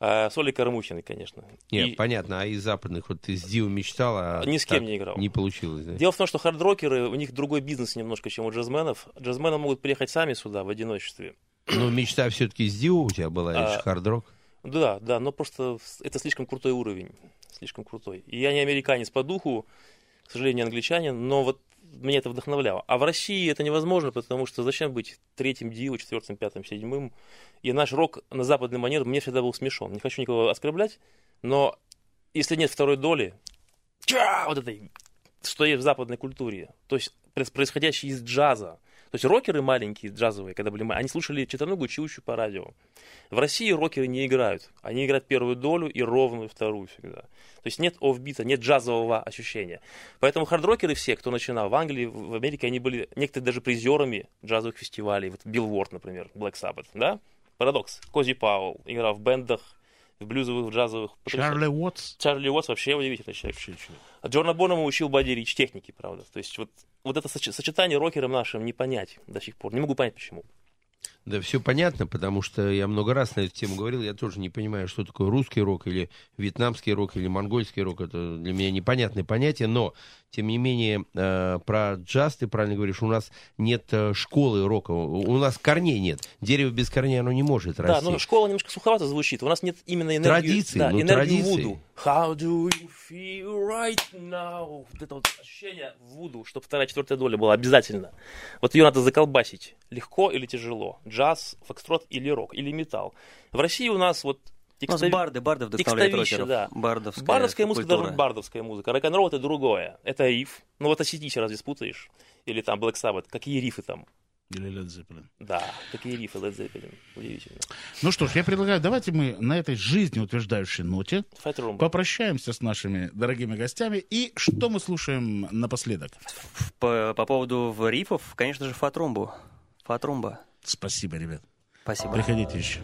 А, с Олей Карамухиной, конечно. Нет, И понятно, а из западных, вот ты с Дио мечтал, а Ни с кем не играл. Не получилось, да? Дело в том, что хардрокеры, у них другой бизнес немножко, чем у джазменов. Джазмены могут приехать сами сюда в одиночестве. Но мечта все-таки с Дио у тебя была, А, лишь хард-рок. Да, да, но просто это слишком крутой уровень. Слишком крутой. И я не американец по духу, к сожалению, англичанин, но вот меня это вдохновляло. А в России это невозможно, потому что зачем быть третьим дио, четвертым, пятым, седьмым? И наш рок на западный манер мне всегда был смешон. Не хочу никого оскорблять, но если нет второй доли, вот этой, что есть в западной культуре, то есть проис- происходящей из джаза, то есть рокеры маленькие, джазовые, когда были они слушали четверногую чиущую по радио. В России рокеры не играют. Они играют первую долю и ровную вторую всегда. То есть нет офбита, нет джазового ощущения. Поэтому хардрокеры все, кто начинал в Англии, в Америке, они были некоторые даже призерами джазовых фестивалей. Вот Билл например, Black Sabbath, да? Парадокс. Кози Пауэлл играл в бендах, в блюзовых, в джазовых. Чарли Уотс. Чарли Уотс вообще удивительный человек. Вообще. А Джорна Бонема учил Бадди Рич техники, правда. То есть вот, вот это соч- сочетание рокером нашим не понять до сих пор. Не могу понять, почему. Да, все понятно, потому что я много раз на эту тему говорил, я тоже не понимаю, что такое русский рок или вьетнамский рок или монгольский рок, это для меня непонятные понятия, но, тем не менее, э, про джаз, ты правильно говоришь, у нас нет э, школы рока, у нас корней нет, дерево без корней оно не может расти. Да, но школа немножко суховато звучит, у нас нет именно энергии, Традиции, да, ну, энергии традиции. вуду. How do you feel right now? Вот это вот ощущение вуду, чтобы вторая, четвертая доля была обязательно. Вот ее надо заколбасить. Легко или тяжело? Джаз, фокстрот или рок, или металл. В России у нас вот У нас барды, барды вдохновляют рокеров. да. Бардовская, Бардовская музыка, культура. даже бардовская музыка. Рок-н-ролл это другое. Это риф. Ну вот осетите разве спутаешь? Или там Black Sabbath. Какие рифы там? Или Led Zeppelin. Да, такие рифы Led Zeppelin. Удивительно. Ну что ж, я предлагаю, давайте мы на этой жизнеутверждающей ноте попрощаемся с нашими дорогими гостями. И что мы слушаем напоследок? По, по поводу рифов, конечно же, фатрумбу. Фатрумба. Спасибо, ребят. Спасибо. Приходите еще.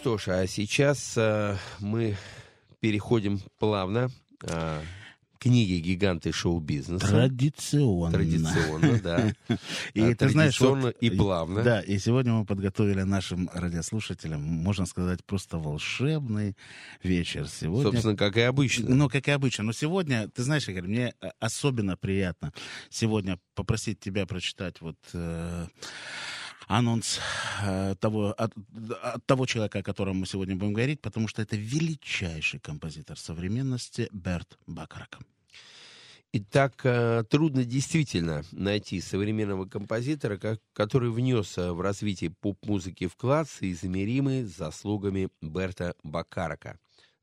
Что ж, а сейчас э, мы переходим плавно а, книги «Гиганты шоу-бизнеса». Традиционно. Традиционно, да. И А, ты знаешь, вот, и плавно. Да, и сегодня мы подготовили нашим радиослушателям, можно сказать, просто волшебный вечер. Сегодня Собственно, как и обычно. Ну, как и обычно. Но сегодня, ты знаешь, Игорь, мне э, особенно приятно сегодня попросить тебя прочитать вот э, анонс э, того, от, от того человека, о котором мы сегодня будем говорить, потому что это величайший композитор современности Берт Бакарак. Итак, э, трудно действительно найти современного композитора, который внес э, в развитие поп-музыки вклад, соизмеримый с заслугами Берта Бакарака.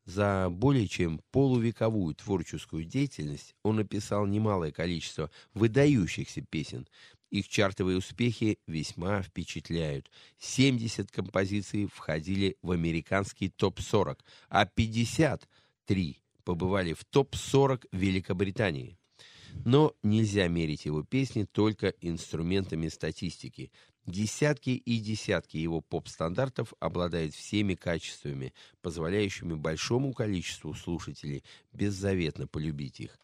За более чем полувековую творческую деятельность он написал немалое количество выдающихся песен. Их чартовые успехи весьма впечатляют. 70 композиций входили в американский топ-40, а 53 побывали в топ-40 Великобритании. Но нельзя мерить его песни только инструментами статистики. Десятки и десятки его поп-стандартов обладают всеми качествами, позволяющими большому количеству слушателей беззаветно полюбить их.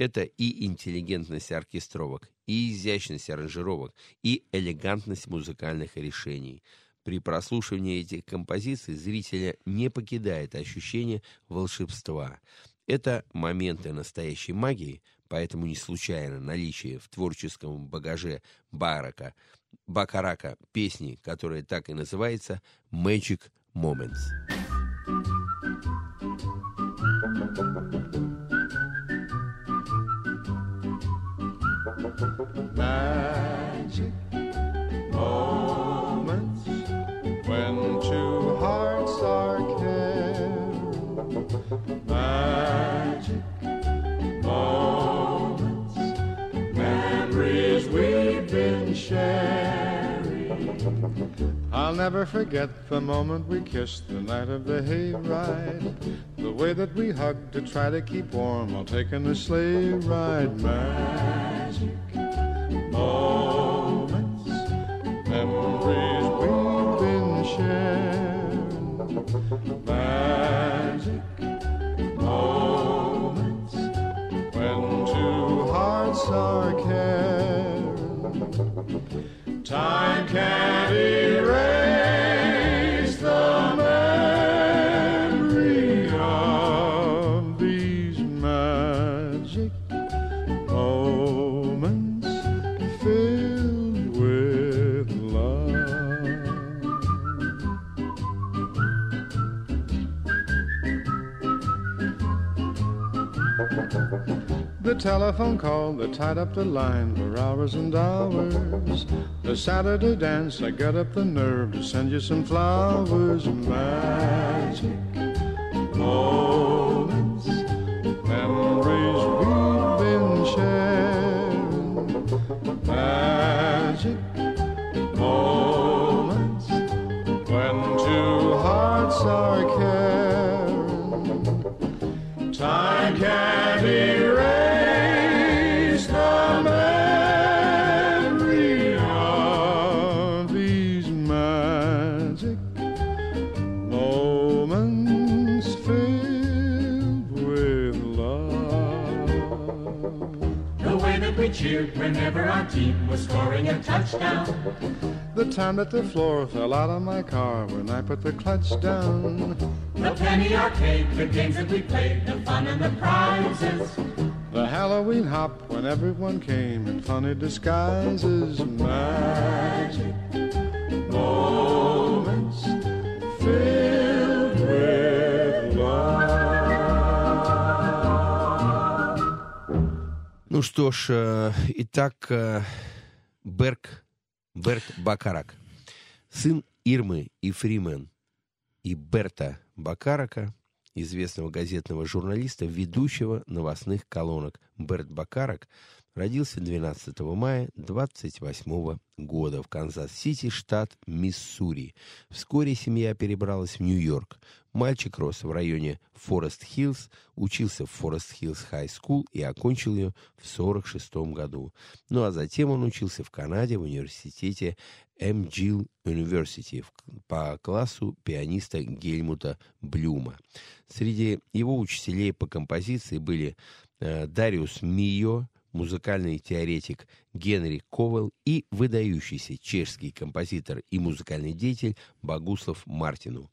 Это и интеллигентность оркестровок, и изящность аранжировок, и элегантность музыкальных решений. При прослушивании этих композиций зрителя не покидает ощущение волшебства. Это моменты настоящей магии, поэтому не случайно наличие в творческом багаже Барака, Бакарака песни, которая так и называется «Magic Moments». magic. Oh. I'll never forget the moment we kissed the night of the hayride. The way that we hugged to try to keep warm while taking the sleigh ride. Magic moments, memories we've been sharing. Magic moments when two hearts are caring. Time can't erase telephone call that tied up the line for hours and hours. The Saturday dance, I got up the nerve to send you some flowers. Magic moments, touchdown. The time that the floor fell out of my car when I put the clutch down. The penny arcade, the games that we played, the fun and the prizes. The Halloween hop when everyone came in funny disguises. Magic moments filled with love. Ну что ж, э, итак, э, Берг, Берт Бакарак, сын Ирмы и Фримен и Берта Бакарака, известного газетного журналиста, ведущего новостных колонок. Берт Бакарак родился 12 мая 28 года в Канзас-Сити, штат Миссури. Вскоре семья перебралась в Нью-Йорк. Мальчик рос в районе Форест-Хиллз, учился в Форест-Хиллз High School и окончил ее в 1946 году. Ну а затем он учился в Канаде в университете MGill University по классу пианиста Гельмута Блюма. Среди его учителей по композиции были э, Дариус Мио, музыкальный теоретик Генри Ковел и выдающийся чешский композитор и музыкальный деятель Богуслав Мартину.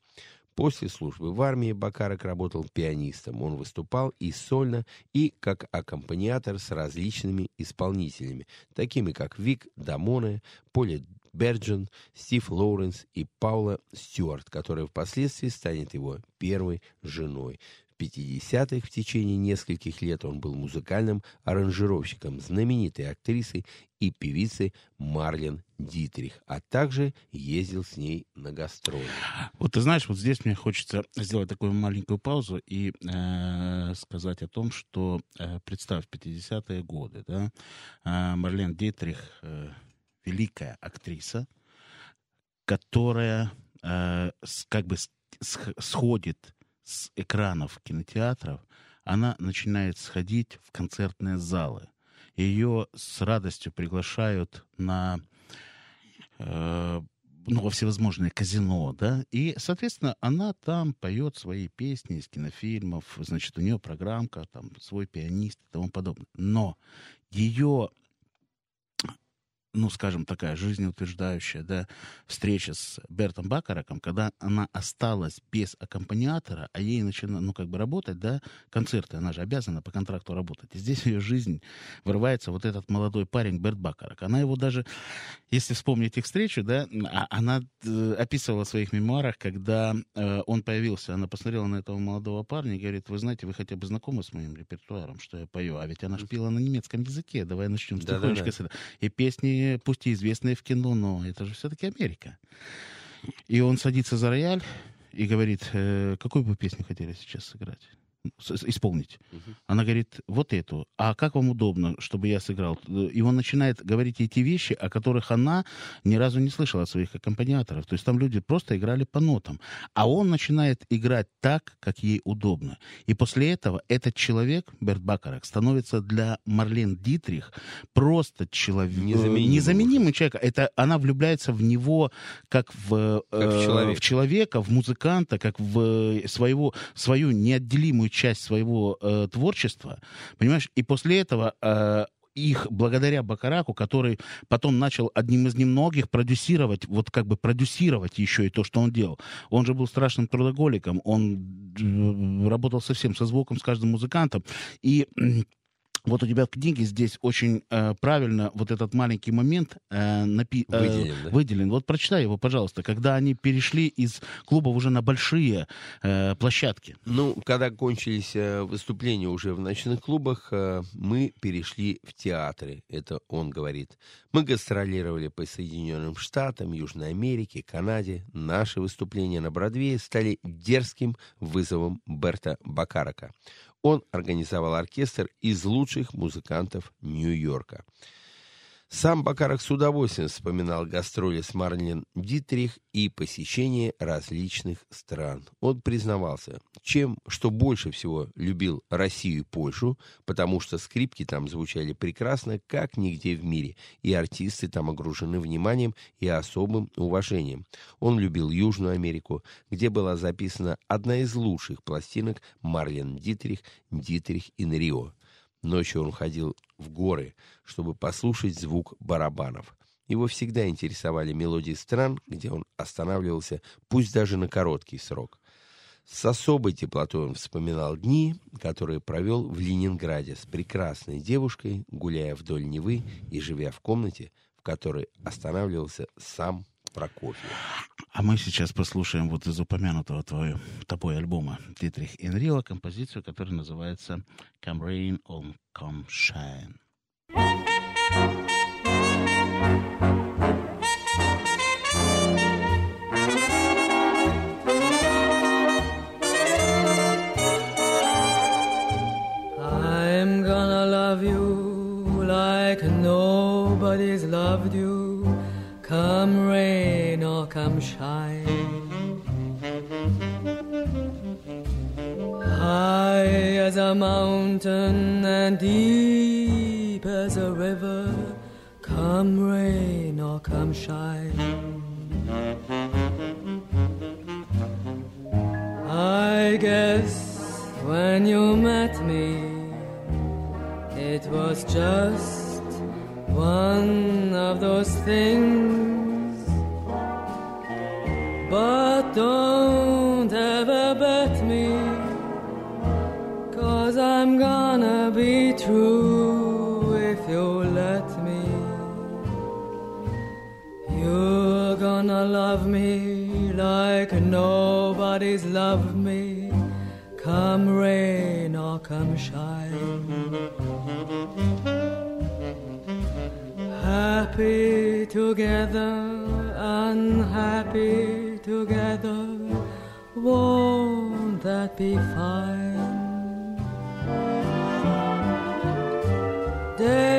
После службы в армии Бакарок работал пианистом. Он выступал и сольно, и как аккомпаниатор с различными исполнителями, такими как Вик Дамоне, Поли Берджин, Стив Лоуренс и Паула Стюарт, которая впоследствии станет его первой женой. В 50-х в течение нескольких лет он был музыкальным аранжировщиком знаменитой актрисы и певицы Марлен Дитрих, а также ездил с ней на гастроли. Вот ты знаешь, вот здесь мне хочется сделать такую маленькую паузу и э, сказать о том, что э, представь 50-е годы, да, э, Марлен Дитрих э, великая актриса, которая э, как бы сходит с экранов кинотеатров, она начинает сходить в концертные залы. Ее с радостью приглашают на ну, во всевозможные казино, да, и, соответственно, она там поет свои песни из кинофильмов, значит, у нее программка, там, свой пианист и тому подобное. Но ее ну, скажем, такая жизнеутверждающая, да, встреча с Бертом Бакараком, когда она осталась без аккомпаниатора, а ей начинает, ну, как бы работать, да, концерты, она же обязана по контракту работать. И здесь в ее жизнь вырывается вот этот молодой парень Берт Бакарак. Она его даже, если вспомнить их встречу, да, а, она э, описывала в своих мемуарах, когда э, он появился, она посмотрела на этого молодого парня и говорит, вы знаете, вы хотя бы знакомы с моим репертуаром, что я пою, а ведь она шпила на немецком языке, давай начнем с Да, да, да. И песни пусть и известные в кино, но это же все-таки Америка. И он садится за рояль и говорит, э, какую бы песню хотели сейчас сыграть? Исполнить. Угу. Она говорит, вот эту. А как вам удобно, чтобы я сыграл? И он начинает говорить эти вещи, о которых она ни разу не слышала от своих аккомпаниаторов. То есть там люди просто играли по нотам. А он начинает играть так, как ей удобно. И после этого этот человек, Берт Бакарек, становится для Марлен Дитрих просто человек, незаменимый, незаменимый человек. Это она влюбляется в него как в, как в, человек. в человека, в музыканта, как в своего, свою неотделимую часть своего э, творчества, понимаешь, и после этого э, их благодаря Бакараку, который потом начал одним из немногих продюсировать, вот как бы продюсировать еще и то, что он делал. Он же был страшным трудоголиком, он э, работал совсем со звуком, с каждым музыкантом. И вот у тебя в книге здесь очень э, правильно вот этот маленький момент э, напи- э, выделен, да? выделен. Вот прочитай его, пожалуйста, когда они перешли из клубов уже на большие э, площадки. Ну, когда кончились э, выступления уже в ночных клубах, э, мы перешли в театры. Это он говорит. Мы гастролировали по Соединенным Штатам, Южной Америке, Канаде. Наши выступления на Бродвее стали дерзким вызовом Берта Бакарака. Он организовал оркестр из лучших музыкантов Нью-Йорка. Сам Бакарок с удовольствием вспоминал гастроли с Марлен Дитрих и посещение различных стран. Он признавался, чем, что больше всего любил Россию и Польшу, потому что скрипки там звучали прекрасно, как нигде в мире, и артисты там огружены вниманием и особым уважением. Он любил Южную Америку, где была записана одна из лучших пластинок Марлен Дитрих «Дитрих in Рио». Ночью он ходил в горы, чтобы послушать звук барабанов. Его всегда интересовали мелодии стран, где он останавливался, пусть даже на короткий срок. С особой теплотой он вспоминал дни, которые провел в Ленинграде с прекрасной девушкой, гуляя вдоль Невы и живя в комнате, в которой останавливался сам Прокофьев. А мы сейчас послушаем вот из упомянутого твоего, тобой альбома Дитрих Энрио композицию, которая называется «Come Rain or Come Shine». I'm gonna love you like nobody's loved you. Come rain or come shine. High as a mountain and deep as a river, come rain or come shine. I guess when you met me, it was just one of those things. But don't ever bet me, cause I'm gonna be true if you let me. You're gonna love me like nobody's loved me. Come rain or come shine. Happy together, unhappy together. Won't that be fine? Days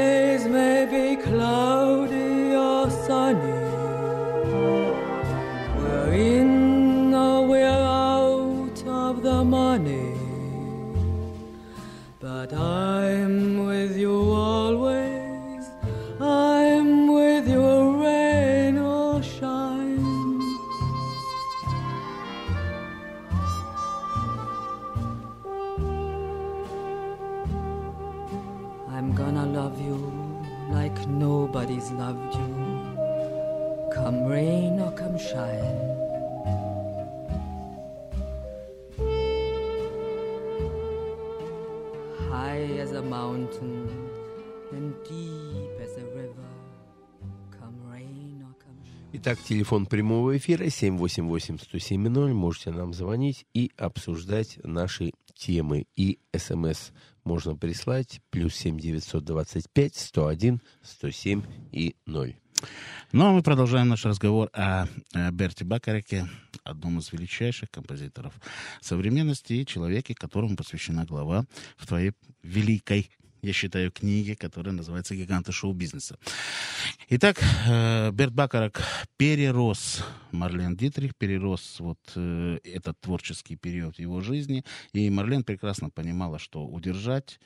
Итак, телефон прямого эфира 788-107-0. Можете нам звонить и обсуждать наши темы. И СМС можно прислать плюс 7 925 101 107 и 0. Ну, а мы продолжаем наш разговор о, э, Берте Бакареке, одном из величайших композиторов современности и человеке, которому посвящена глава в твоей великой, я считаю, книге, которая называется «Гиганты шоу-бизнеса». Итак, э, Берт Бакарек перерос Марлен Дитрих, перерос вот э, этот творческий период его жизни, и Марлен прекрасно понимала, что удержать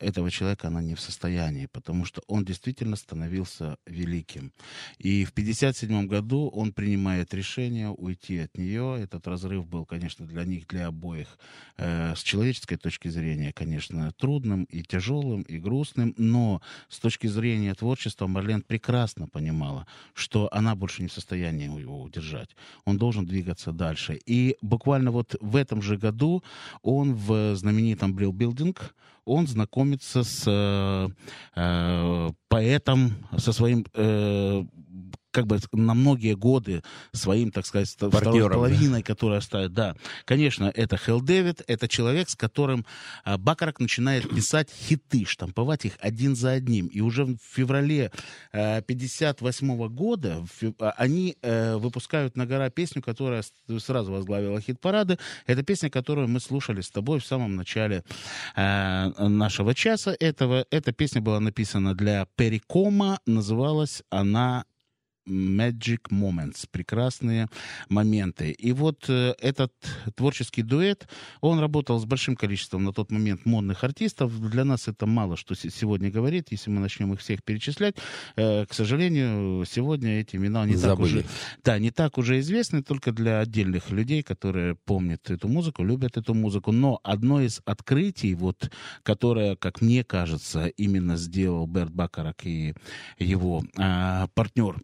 этого человека она не в состоянии, потому что он действительно становился великим. И в 1957 году он принимает решение уйти от нее. Этот разрыв был, конечно, для них, для обоих, э, с человеческой точки зрения, конечно, трудным и тяжелым, и грустным, но с точки зрения творчества Марлен прекрасно понимала, что она больше не в состоянии его удержать. Он должен двигаться дальше. И буквально вот в этом же году он в знаменитом Брил Билдинг он знакомится с э, э, поэтом, со своим э, как бы на многие годы своим, так сказать, ста- второй Партнером, да. половиной, которая стоит. Да, конечно, это Хелл Дэвид, это человек, с которым а, Бакарак начинает писать хиты, штамповать их один за одним. И уже в феврале 1958 года в фе- а, они э, выпускают на гора песню, которая сразу возглавила хит-парады. Это песня, которую мы слушали с тобой в самом начале э, нашего часа. Этого, эта песня была написана для Перикома. Называлась она Magic Moments, прекрасные моменты. И вот э, этот творческий дуэт, он работал с большим количеством на тот момент модных артистов. Для нас это мало что се- сегодня говорит, если мы начнем их всех перечислять. Э, к сожалению, сегодня эти имена не так уже, да, не так уже известны, только для отдельных людей, которые помнят эту музыку, любят эту музыку. Но одно из открытий, вот, которое, как мне кажется, именно сделал Берт Бакарак и его а, партнер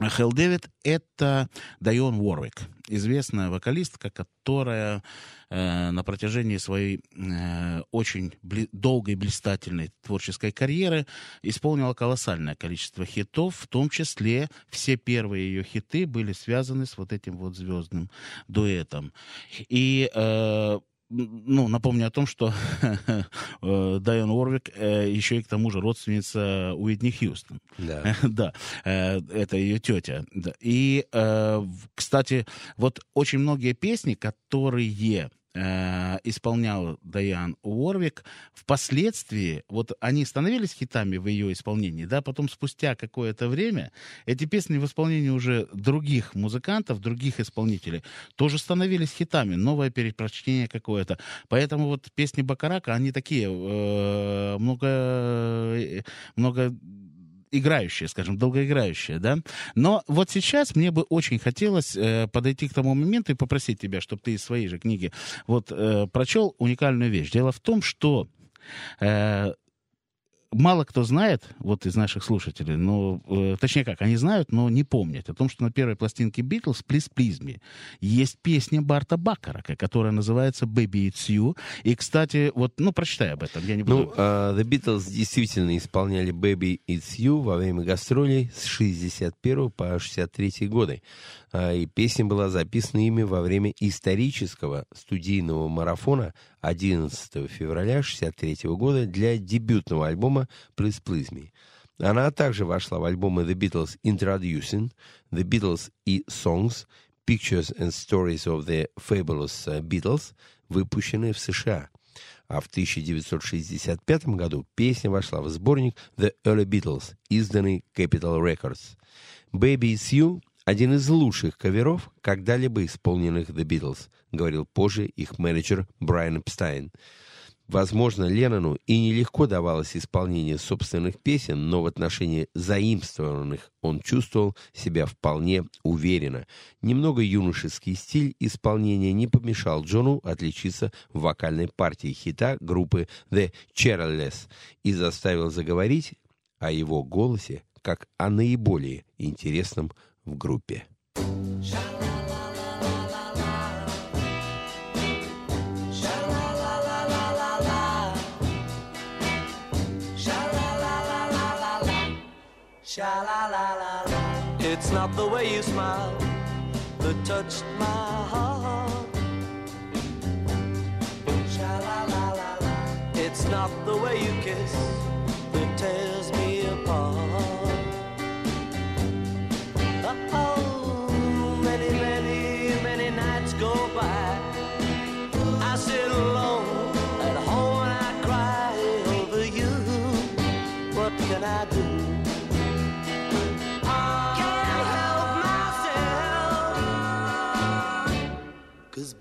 Хелл Дэвид — это Дайон Уорвик, известная вокалистка, которая э, на протяжении своей э, очень бли- долгой блистательной творческой карьеры исполнила колоссальное количество хитов, в том числе все первые ее хиты были связаны с вот этим вот звездным дуэтом. И э, ну, напомню о том, что э, Дайон Уорвик э, еще и к тому же родственница Уитни Хьюстон. Да. Да, э, это ее тетя. Да. И, э, кстати, вот очень многие песни, которые э, исполнял Дайан Уорвик. Впоследствии, вот они становились хитами в ее исполнении, да, потом спустя какое-то время эти песни в исполнении уже других музыкантов, других исполнителей тоже становились хитами, новое перепрочтение какое-то. Поэтому вот песни Бакарака, они такие э, много, э, много играющая, скажем, долгоиграющая, да. Но вот сейчас мне бы очень хотелось э, подойти к тому моменту и попросить тебя, чтобы ты из своей же книги вот э, прочел уникальную вещь. Дело в том, что э, мало кто знает, вот из наших слушателей, но, э, точнее как, они знают, но не помнят о том, что на первой пластинке Битлз «Please Please Me» есть песня Барта Бакарака, которая называется «Baby It's You». И, кстати, вот, ну, прочитай об этом, я не буду... Ну, uh, The Beatles действительно исполняли «Baby It's You» во время гастролей с 61 по 63 годы. Uh, и песня была записана ими во время исторического студийного марафона 11 февраля 63 года для дебютного альбома «Please Please Me». Она также вошла в альбомы The Beatles Introducing, The Beatles и Songs, Pictures and Stories of the Fabulous Beatles, выпущенные в США. А в 1965 году песня вошла в сборник The Early Beatles, изданный Capitol Records. Baby It's You один из лучших каверов, когда-либо исполненных The Beatles, говорил позже их менеджер Брайан Эпстайн. Возможно, Леннону и нелегко давалось исполнение собственных песен, но в отношении заимствованных он чувствовал себя вполне уверенно. Немного юношеский стиль исполнения не помешал Джону отличиться в вокальной партии хита группы The Cheryless и заставил заговорить о его голосе как о наиболее интересном в группе. It's not the way you smile that touched my heart. Sha-la-la-la-la. It's not the way you kiss that tears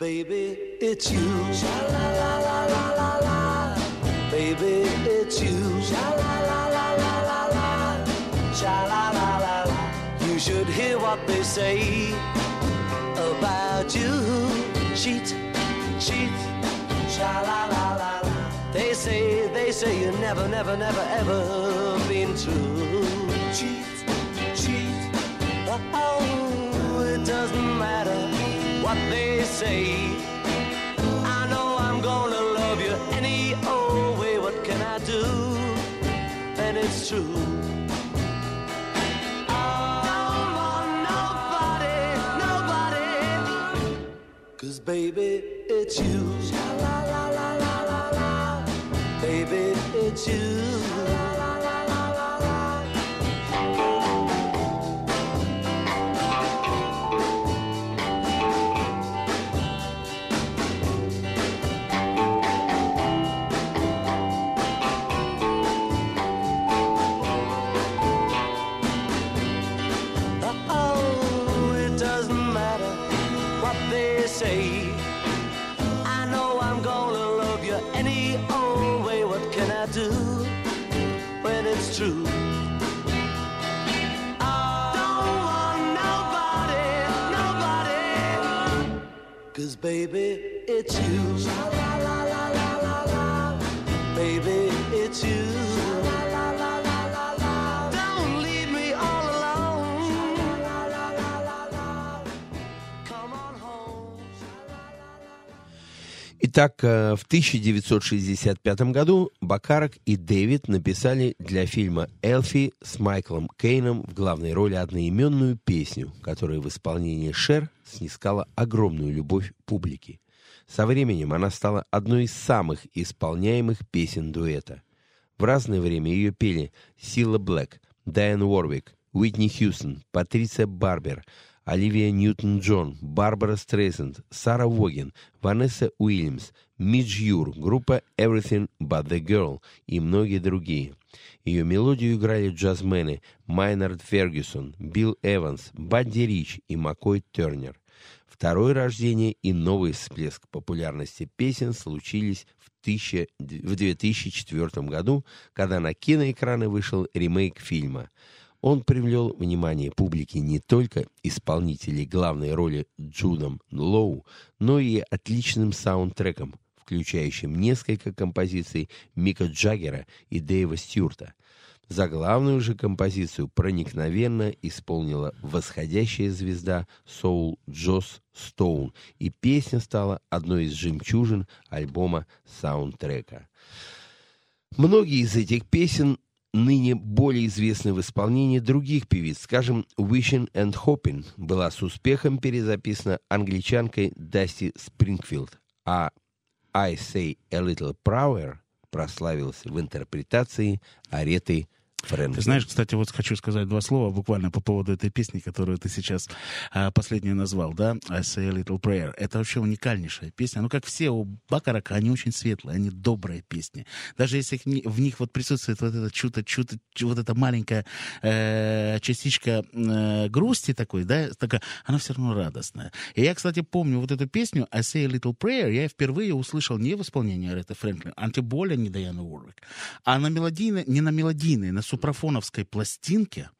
Baby, it's you. Baby, it's you. You should hear what they say about you. Cheat, cheat. La la la. They say, they say you never, never, never, ever been true. Cheat, cheat. Oh, it doesn't matter what they say. I know I'm gonna love you any old way. What can I do? And it's true. Nobody, nobody. Cause baby, it's you. Baby, it's you. Baby, it's you. Baby, it's you. Итак, э, в 1965 году Бакарок и Дэвид написали для фильма «Элфи» с Майклом Кейном в главной роли одноименную песню, которая в исполнении Шер снискала огромную любовь публики. Со временем она стала одной из самых исполняемых песен дуэта. В разное время ее пели Силла Блэк, Дайан Уорвик, Уитни Хьюстон, Патриция Барбер, Оливия Ньютон-Джон, Барбара Стрейсенд, Сара Вон, Ванесса Уильямс, Мидж Юр, группа Everything But The Girl и многие другие. Ее мелодию играли джазмены Майнард Фергюсон, Билл Эванс, Бадди Рич и Маккой Тайнер. Второе рождение и новый всплеск популярности песен случились в, 1000 в 2004 году, когда на киноэкраны вышел ремейк фильма. Он привлел внимание публики не только исполнителей главной роли Джудом Лоу, но и отличным саундтреком, включающим несколько композиций Мика Джаггера и Дэйва Стюарта. За главную же композицию проникновенно исполнила восходящая звезда соул Джос Стоун, и песня стала одной из жемчужин альбома саундтрека. Многие из этих песен ныне более известны в исполнении других певиц. Скажем, «Wishing and Hoping» была с успехом перезаписана англичанкой Дасти Спрингфилд, а «I Say a Little Prayer» прославился в интерпретации Ареты Фрэнк. Ты знаешь, кстати, вот хочу сказать два слова буквально по поводу этой песни, которую ты сейчас а, последнюю назвал, да, I Say a Little Prayer. Это вообще уникальнейшая песня. Ну, как все у Бакарака, они очень светлые, они добрые песни. Даже если в них вот присутствует вот это чудо, чудо, вот эта маленькая э, частичка э, грусти такой, да, такая, она все равно радостная. И я, кстати, помню вот эту песню I Say a Little Prayer, я впервые услышал не в исполнении Ареты Фрэнклин, а тем более не Дайаны Уорвик, а на мелодийной, не на мелодийной, на супрафоновской пластинке,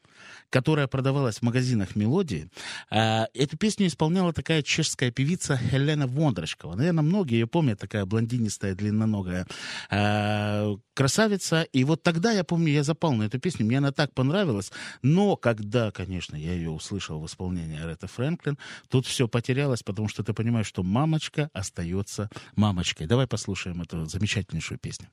которая продавалась в магазинах мелодии. А, эту песню исполняла такая чешская певица Хелена Вондрочкова. Наверное, многие ее помнят, такая блондинистая, длинноногая а, красавица. И вот тогда, я помню, я запал на эту песню, мне она так понравилась. Но когда, конечно, я ее услышал в исполнении Аретты Фрэнклин, тут все потерялось, потому что ты понимаешь, что мамочка остается мамочкой. Давай послушаем эту замечательнейшую песню.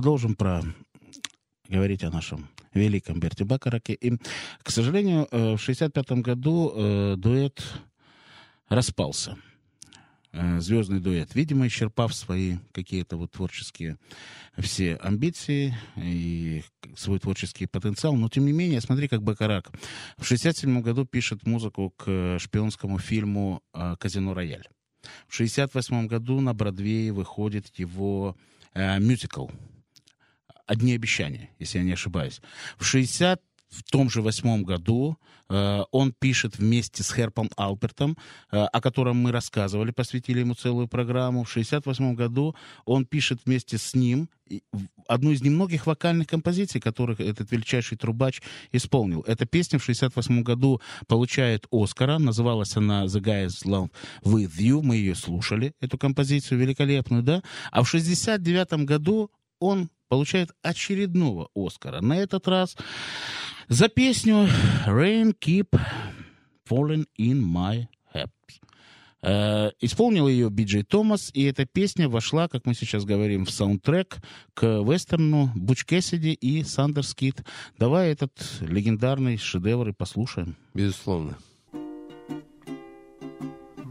Продолжим про говорить о нашем великом Берте Бакараке. И, к сожалению, э, в 65 году э, дуэт распался. Э, Звездный дуэт. Видимо, исчерпав свои какие-то вот творческие все амбиции и свой творческий потенциал. Но, тем не менее, смотри, как Бакарак в 67 году пишет музыку к шпионскому фильму «Казино Рояль». В 68 году на Бродвее выходит его э, мюзикл «Одни обещания», если я не ошибаюсь. В 60 в том же восьмом году э, он пишет вместе с Херпом Алпертом, э, о котором мы рассказывали, посвятили ему целую программу. В 68 году он пишет вместе с ним одну из немногих вокальных композиций, которых этот величайший трубач исполнил. Эта песня в 68 году получает Оскара. Называлась она «The Guys Love With You». Мы ее слушали, эту композицию великолепную, да? А в 69 году он получает очередного Оскара. На этот раз за песню «Rain Keep Falling in My Head». Э, исполнил ее Биджей Томас, и эта песня вошла, как мы сейчас говорим, в саундтрек к вестерну Буч Кэссиди и Сандерс Кит. Давай этот легендарный шедевр и послушаем. Безусловно.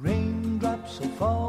Raindrops are falling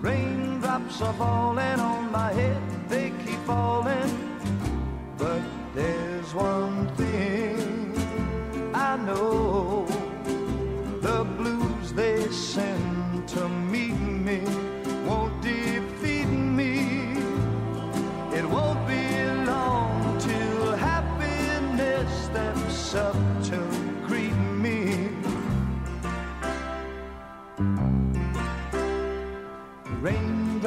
raindrops are falling on my head, they keep falling. But there's one thing I know the blues they send to meet me won't defeat me. It won't be long till happiness steps up to greet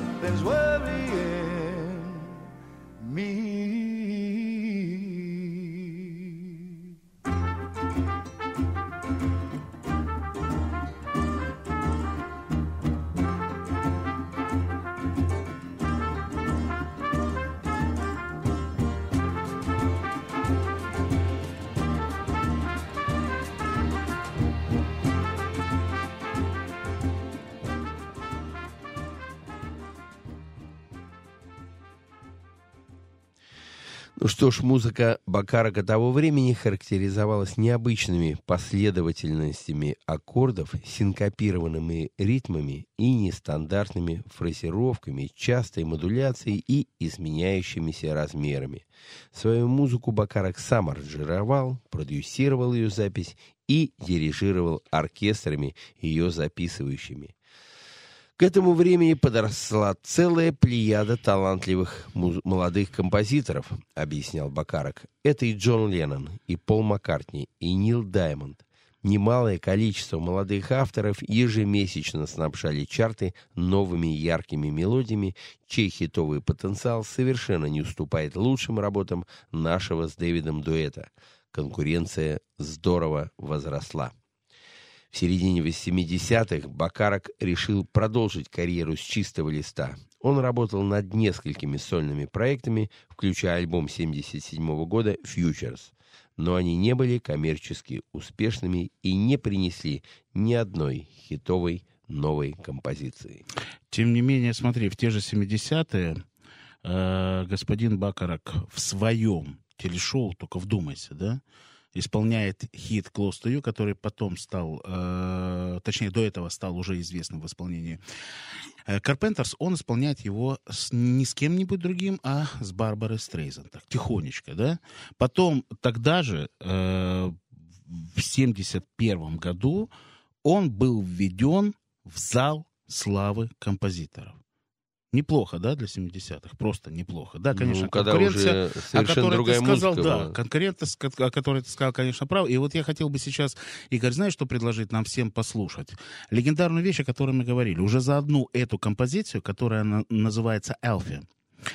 nothing's worrying Что ж, музыка Бакарака того времени характеризовалась необычными последовательностями аккордов, синкопированными ритмами и нестандартными фразировками, частой модуляцией и изменяющимися размерами. Свою музыку Бакарак сам аранжировал, продюсировал ее запись и дирижировал оркестрами, ее записывающими. К этому времени подросла целая плеяда талантливых молодых композиторов, объяснял Бакарак. Это и Джон Леннон, и Пол Маккартни, и Нил Даймонд. Немалое количество молодых авторов ежемесячно снабжали чарты новыми яркими мелодиями, чей хитовый потенциал совершенно не уступает лучшим работам нашего с Дэвидом дуэта. Конкуренция здорово возросла. В середине 80-х Бакарак решил продолжить карьеру с чистого листа. Он работал над несколькими сольными проектами, включая альбом 77 года «Futures», но они не были коммерчески успешными и не принесли ни одной хитовой новой композиции. Тем не менее, смотри, в те же 70-е э, господин Бакарак в своем телешоу, только вдумайся, да, исполняет хит «Close to You», который потом стал, э, точнее, до этого стал уже известным в исполнении э, Карпентерс, он исполняет его с, не с кем-нибудь другим, а с Барбарой Стрейзен, так, тихонечко, да. Потом, тогда же, э, в 71 году, он был введен в зал славы композиторов. Неплохо, да, для 70-х? Просто неплохо. Да, конечно, ну, когда конкуренция, уже о совершенно которой другая ты сказал, музыка да, была. конкуренция, о которой ты сказал, конечно, прав. И вот я хотел бы сейчас, Игорь, знаешь, что предложить нам всем послушать? Легендарную вещь, о которой мы говорили. Уже за одну эту композицию, которая на- называется «Элфи»,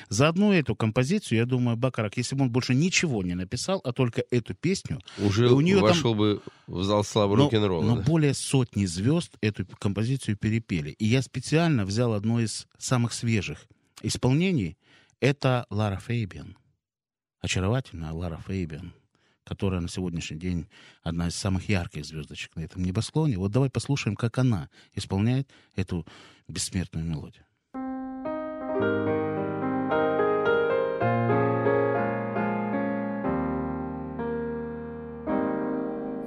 за одну эту композицию, я думаю, Бакарак, если бы он больше ничего не написал, а только эту песню, Уже у там- вошел бы в зал славы рок-н-ролла. но да. более сотни звезд эту композицию перепели. И я специально взял одно из самых свежих исполнений. Это Лара Фейбиан. Очаровательная Лара Фейбиан, которая на сегодняшний день одна из самых ярких звездочек на этом небосклоне. Вот давай послушаем, как она исполняет эту бессмертную мелодию.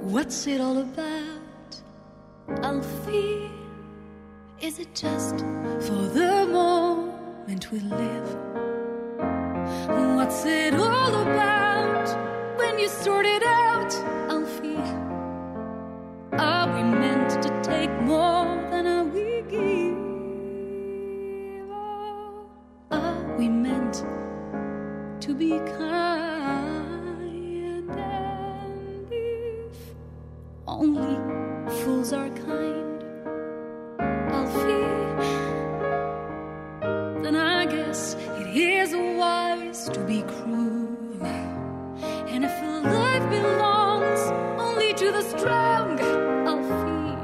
What's it all about, Alfie? Is it just for the moment we live? What's it all about when you sort it out, Alfie? Are we meant to take more than we give? Are we meant to be kind only fools are kind, Alfie? Then I guess it is wise to be cruel. And if life belongs only to the strong, Alfie,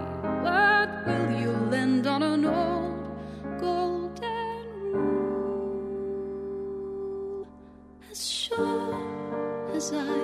what will you lend on an old golden rule? As sure as I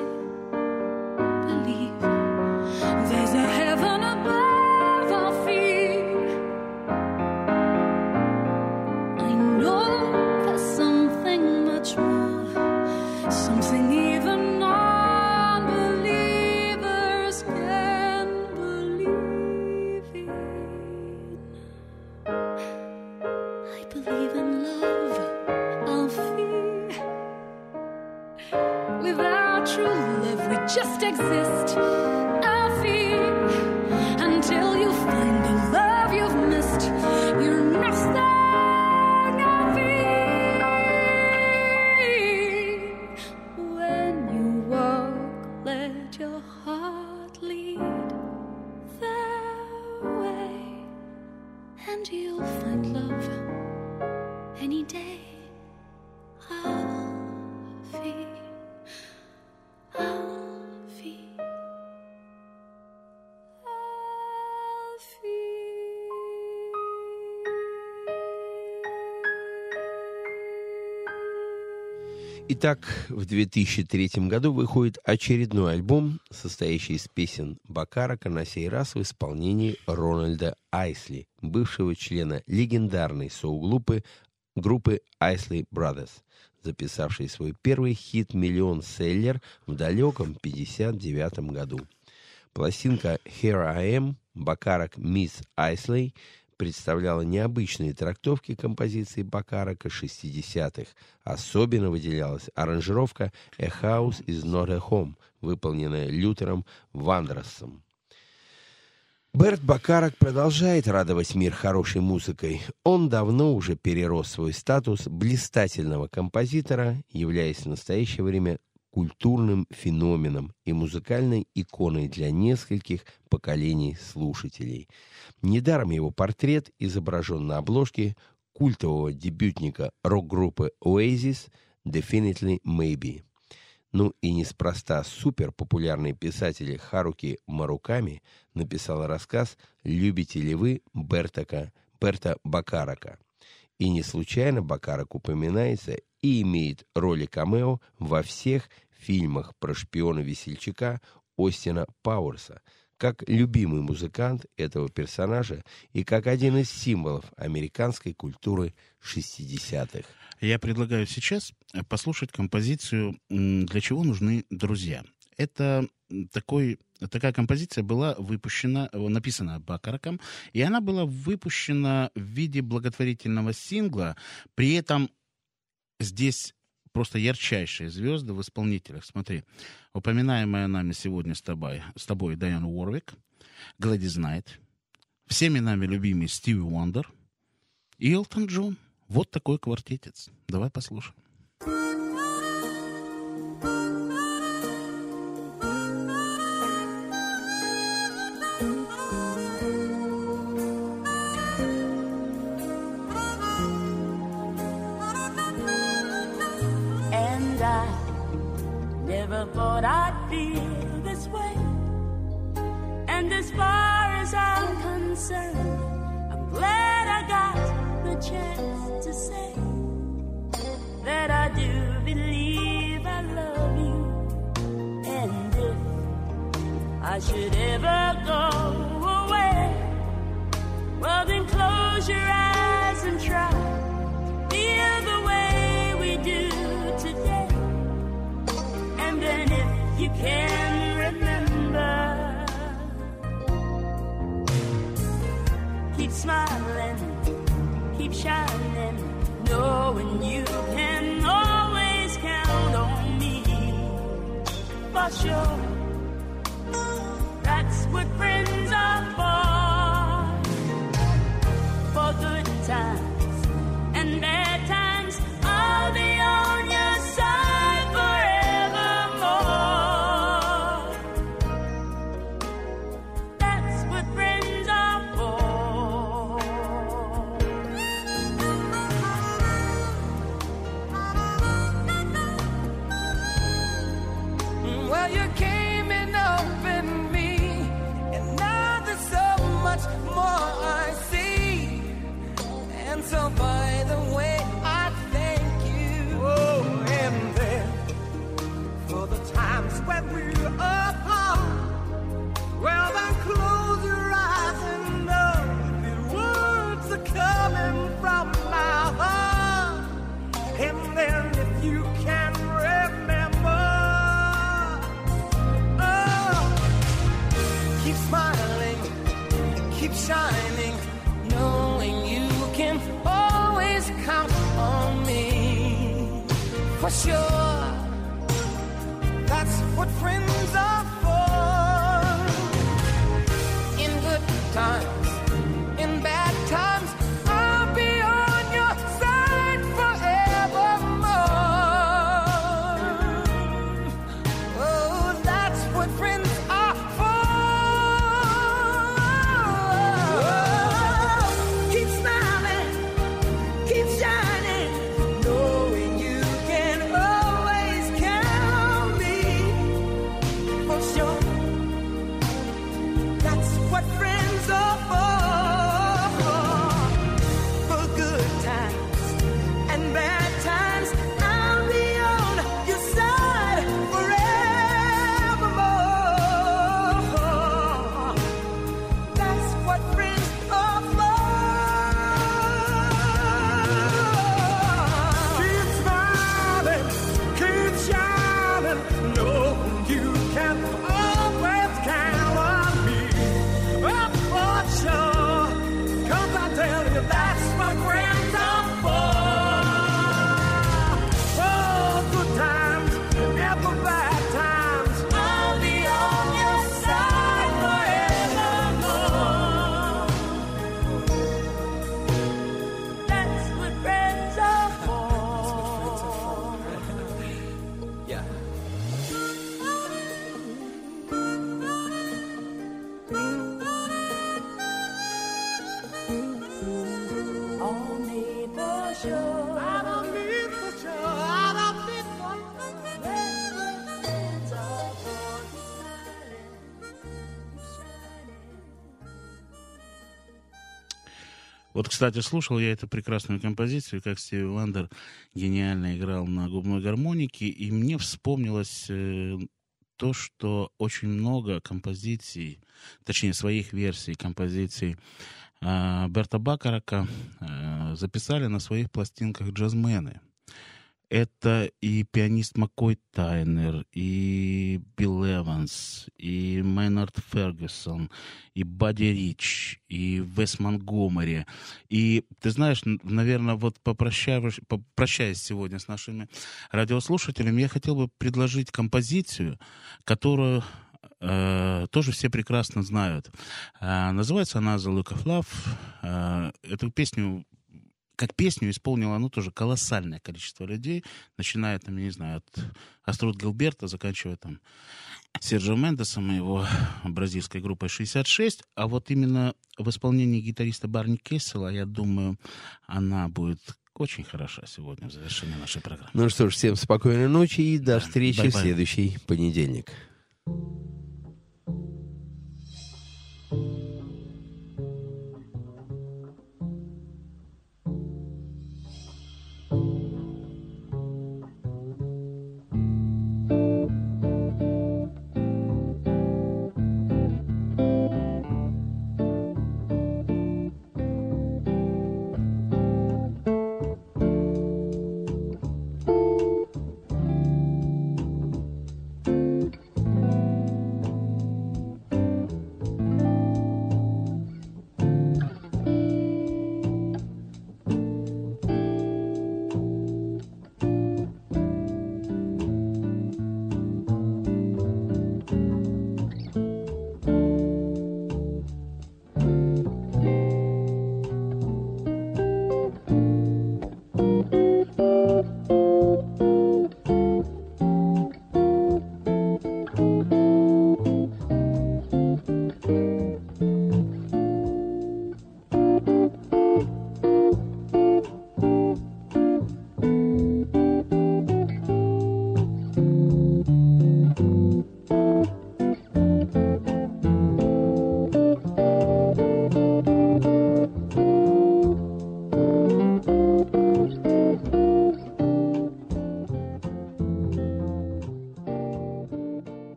Итак, в 2003 году выходит очередной альбом, состоящий из песен Бакарака, на сей раз в исполнении Рональда Айсли, бывшего члена легендарной соу-группы группы Isley Brothers. записавший свой первый хит-миллион-селлер в далеком 59 году. Пластинка «Here I Am» Бакарак «Мисс Айслей» представляла необычные трактовки композиции Бакарака 60-х. Особенно выделялась аранжировка «A House is not a Home», выполненная Лютером Вандерсом. Берт Бакарак продолжает радовать мир хорошей музыкой. Он давно уже перерос свой статус блистательного композитора, являясь в настоящее время культурным феноменом и музыкальной иконой для нескольких поколений слушателей. Недаром его портрет изображен на обложке культового дебютника рок-группы Oasis «Definitely Maybe». Ну и неспроста суперпопулярный писатель Харуки Маруками написал рассказ «Любите ли вы Бертака, Берта Бакарака?» И не случайно Бакарак упоминается и имеет роли камео во всех фильмах про шпиона-весельчака Остина Пауэрса, как любимый музыкант этого персонажа и как один из символов американской культуры 60-х. Я предлагаю сейчас послушать композицию «Для чего нужны друзья». Это такой, такая композиция была выпущена, э, написана Бакараком, и она была выпущена в виде благотворительного сингла. При этом здесь просто ярчайшие звезды в исполнителях. Смотри, упоминаемая нами сегодня с тобой, с тобой Дайан Уорвик, Гладис Найт, всеми нами любимый Стиви Уондер и Элтон Джон. Вот такой квартетец. Давай послушаем. Thought I'd feel this way. And as far as I'm concerned, I'm glad I got the chance to say that I do believe I love you. And if I should ever go away, well, then close your eyes you can remember, keep smiling, keep shining, knowing you can always count on me for sure. Вот, кстати, слушал я эту прекрасную композицию, как Стиви Уандер гениально играл на губной гармонике, и мне вспомнилось э, то, что очень много композиций, точнее, своих версий композиций Берта Бакарака э, записали на своих пластинках джазмены. Это и пианист Маккой Тайнер, и Билл Эванс, и Мейнард Фергюсон, и Бадди Рич, и Вес Монгомери. И ты знаешь, наверное, вот попрощаясь сегодня с нашими радиослушателями, я хотел бы предложить композицию, которую э, тоже все прекрасно знают. Э, называется она «The Look of Love». Э, эту песню как песню исполнило, ну, тоже колоссальное количество людей, начиная, там, я не знаю, от Аструд Гилберта, заканчивая там Серджио Мендесом и его бразильской группой 66, а вот именно в исполнении гитариста Барни Кессела, я думаю, она будет очень хороша сегодня в завершении нашей программы. Ну что ж, всем спокойной ночи и до встречи в Bye-bye. следующий понедельник. Thank Thank you.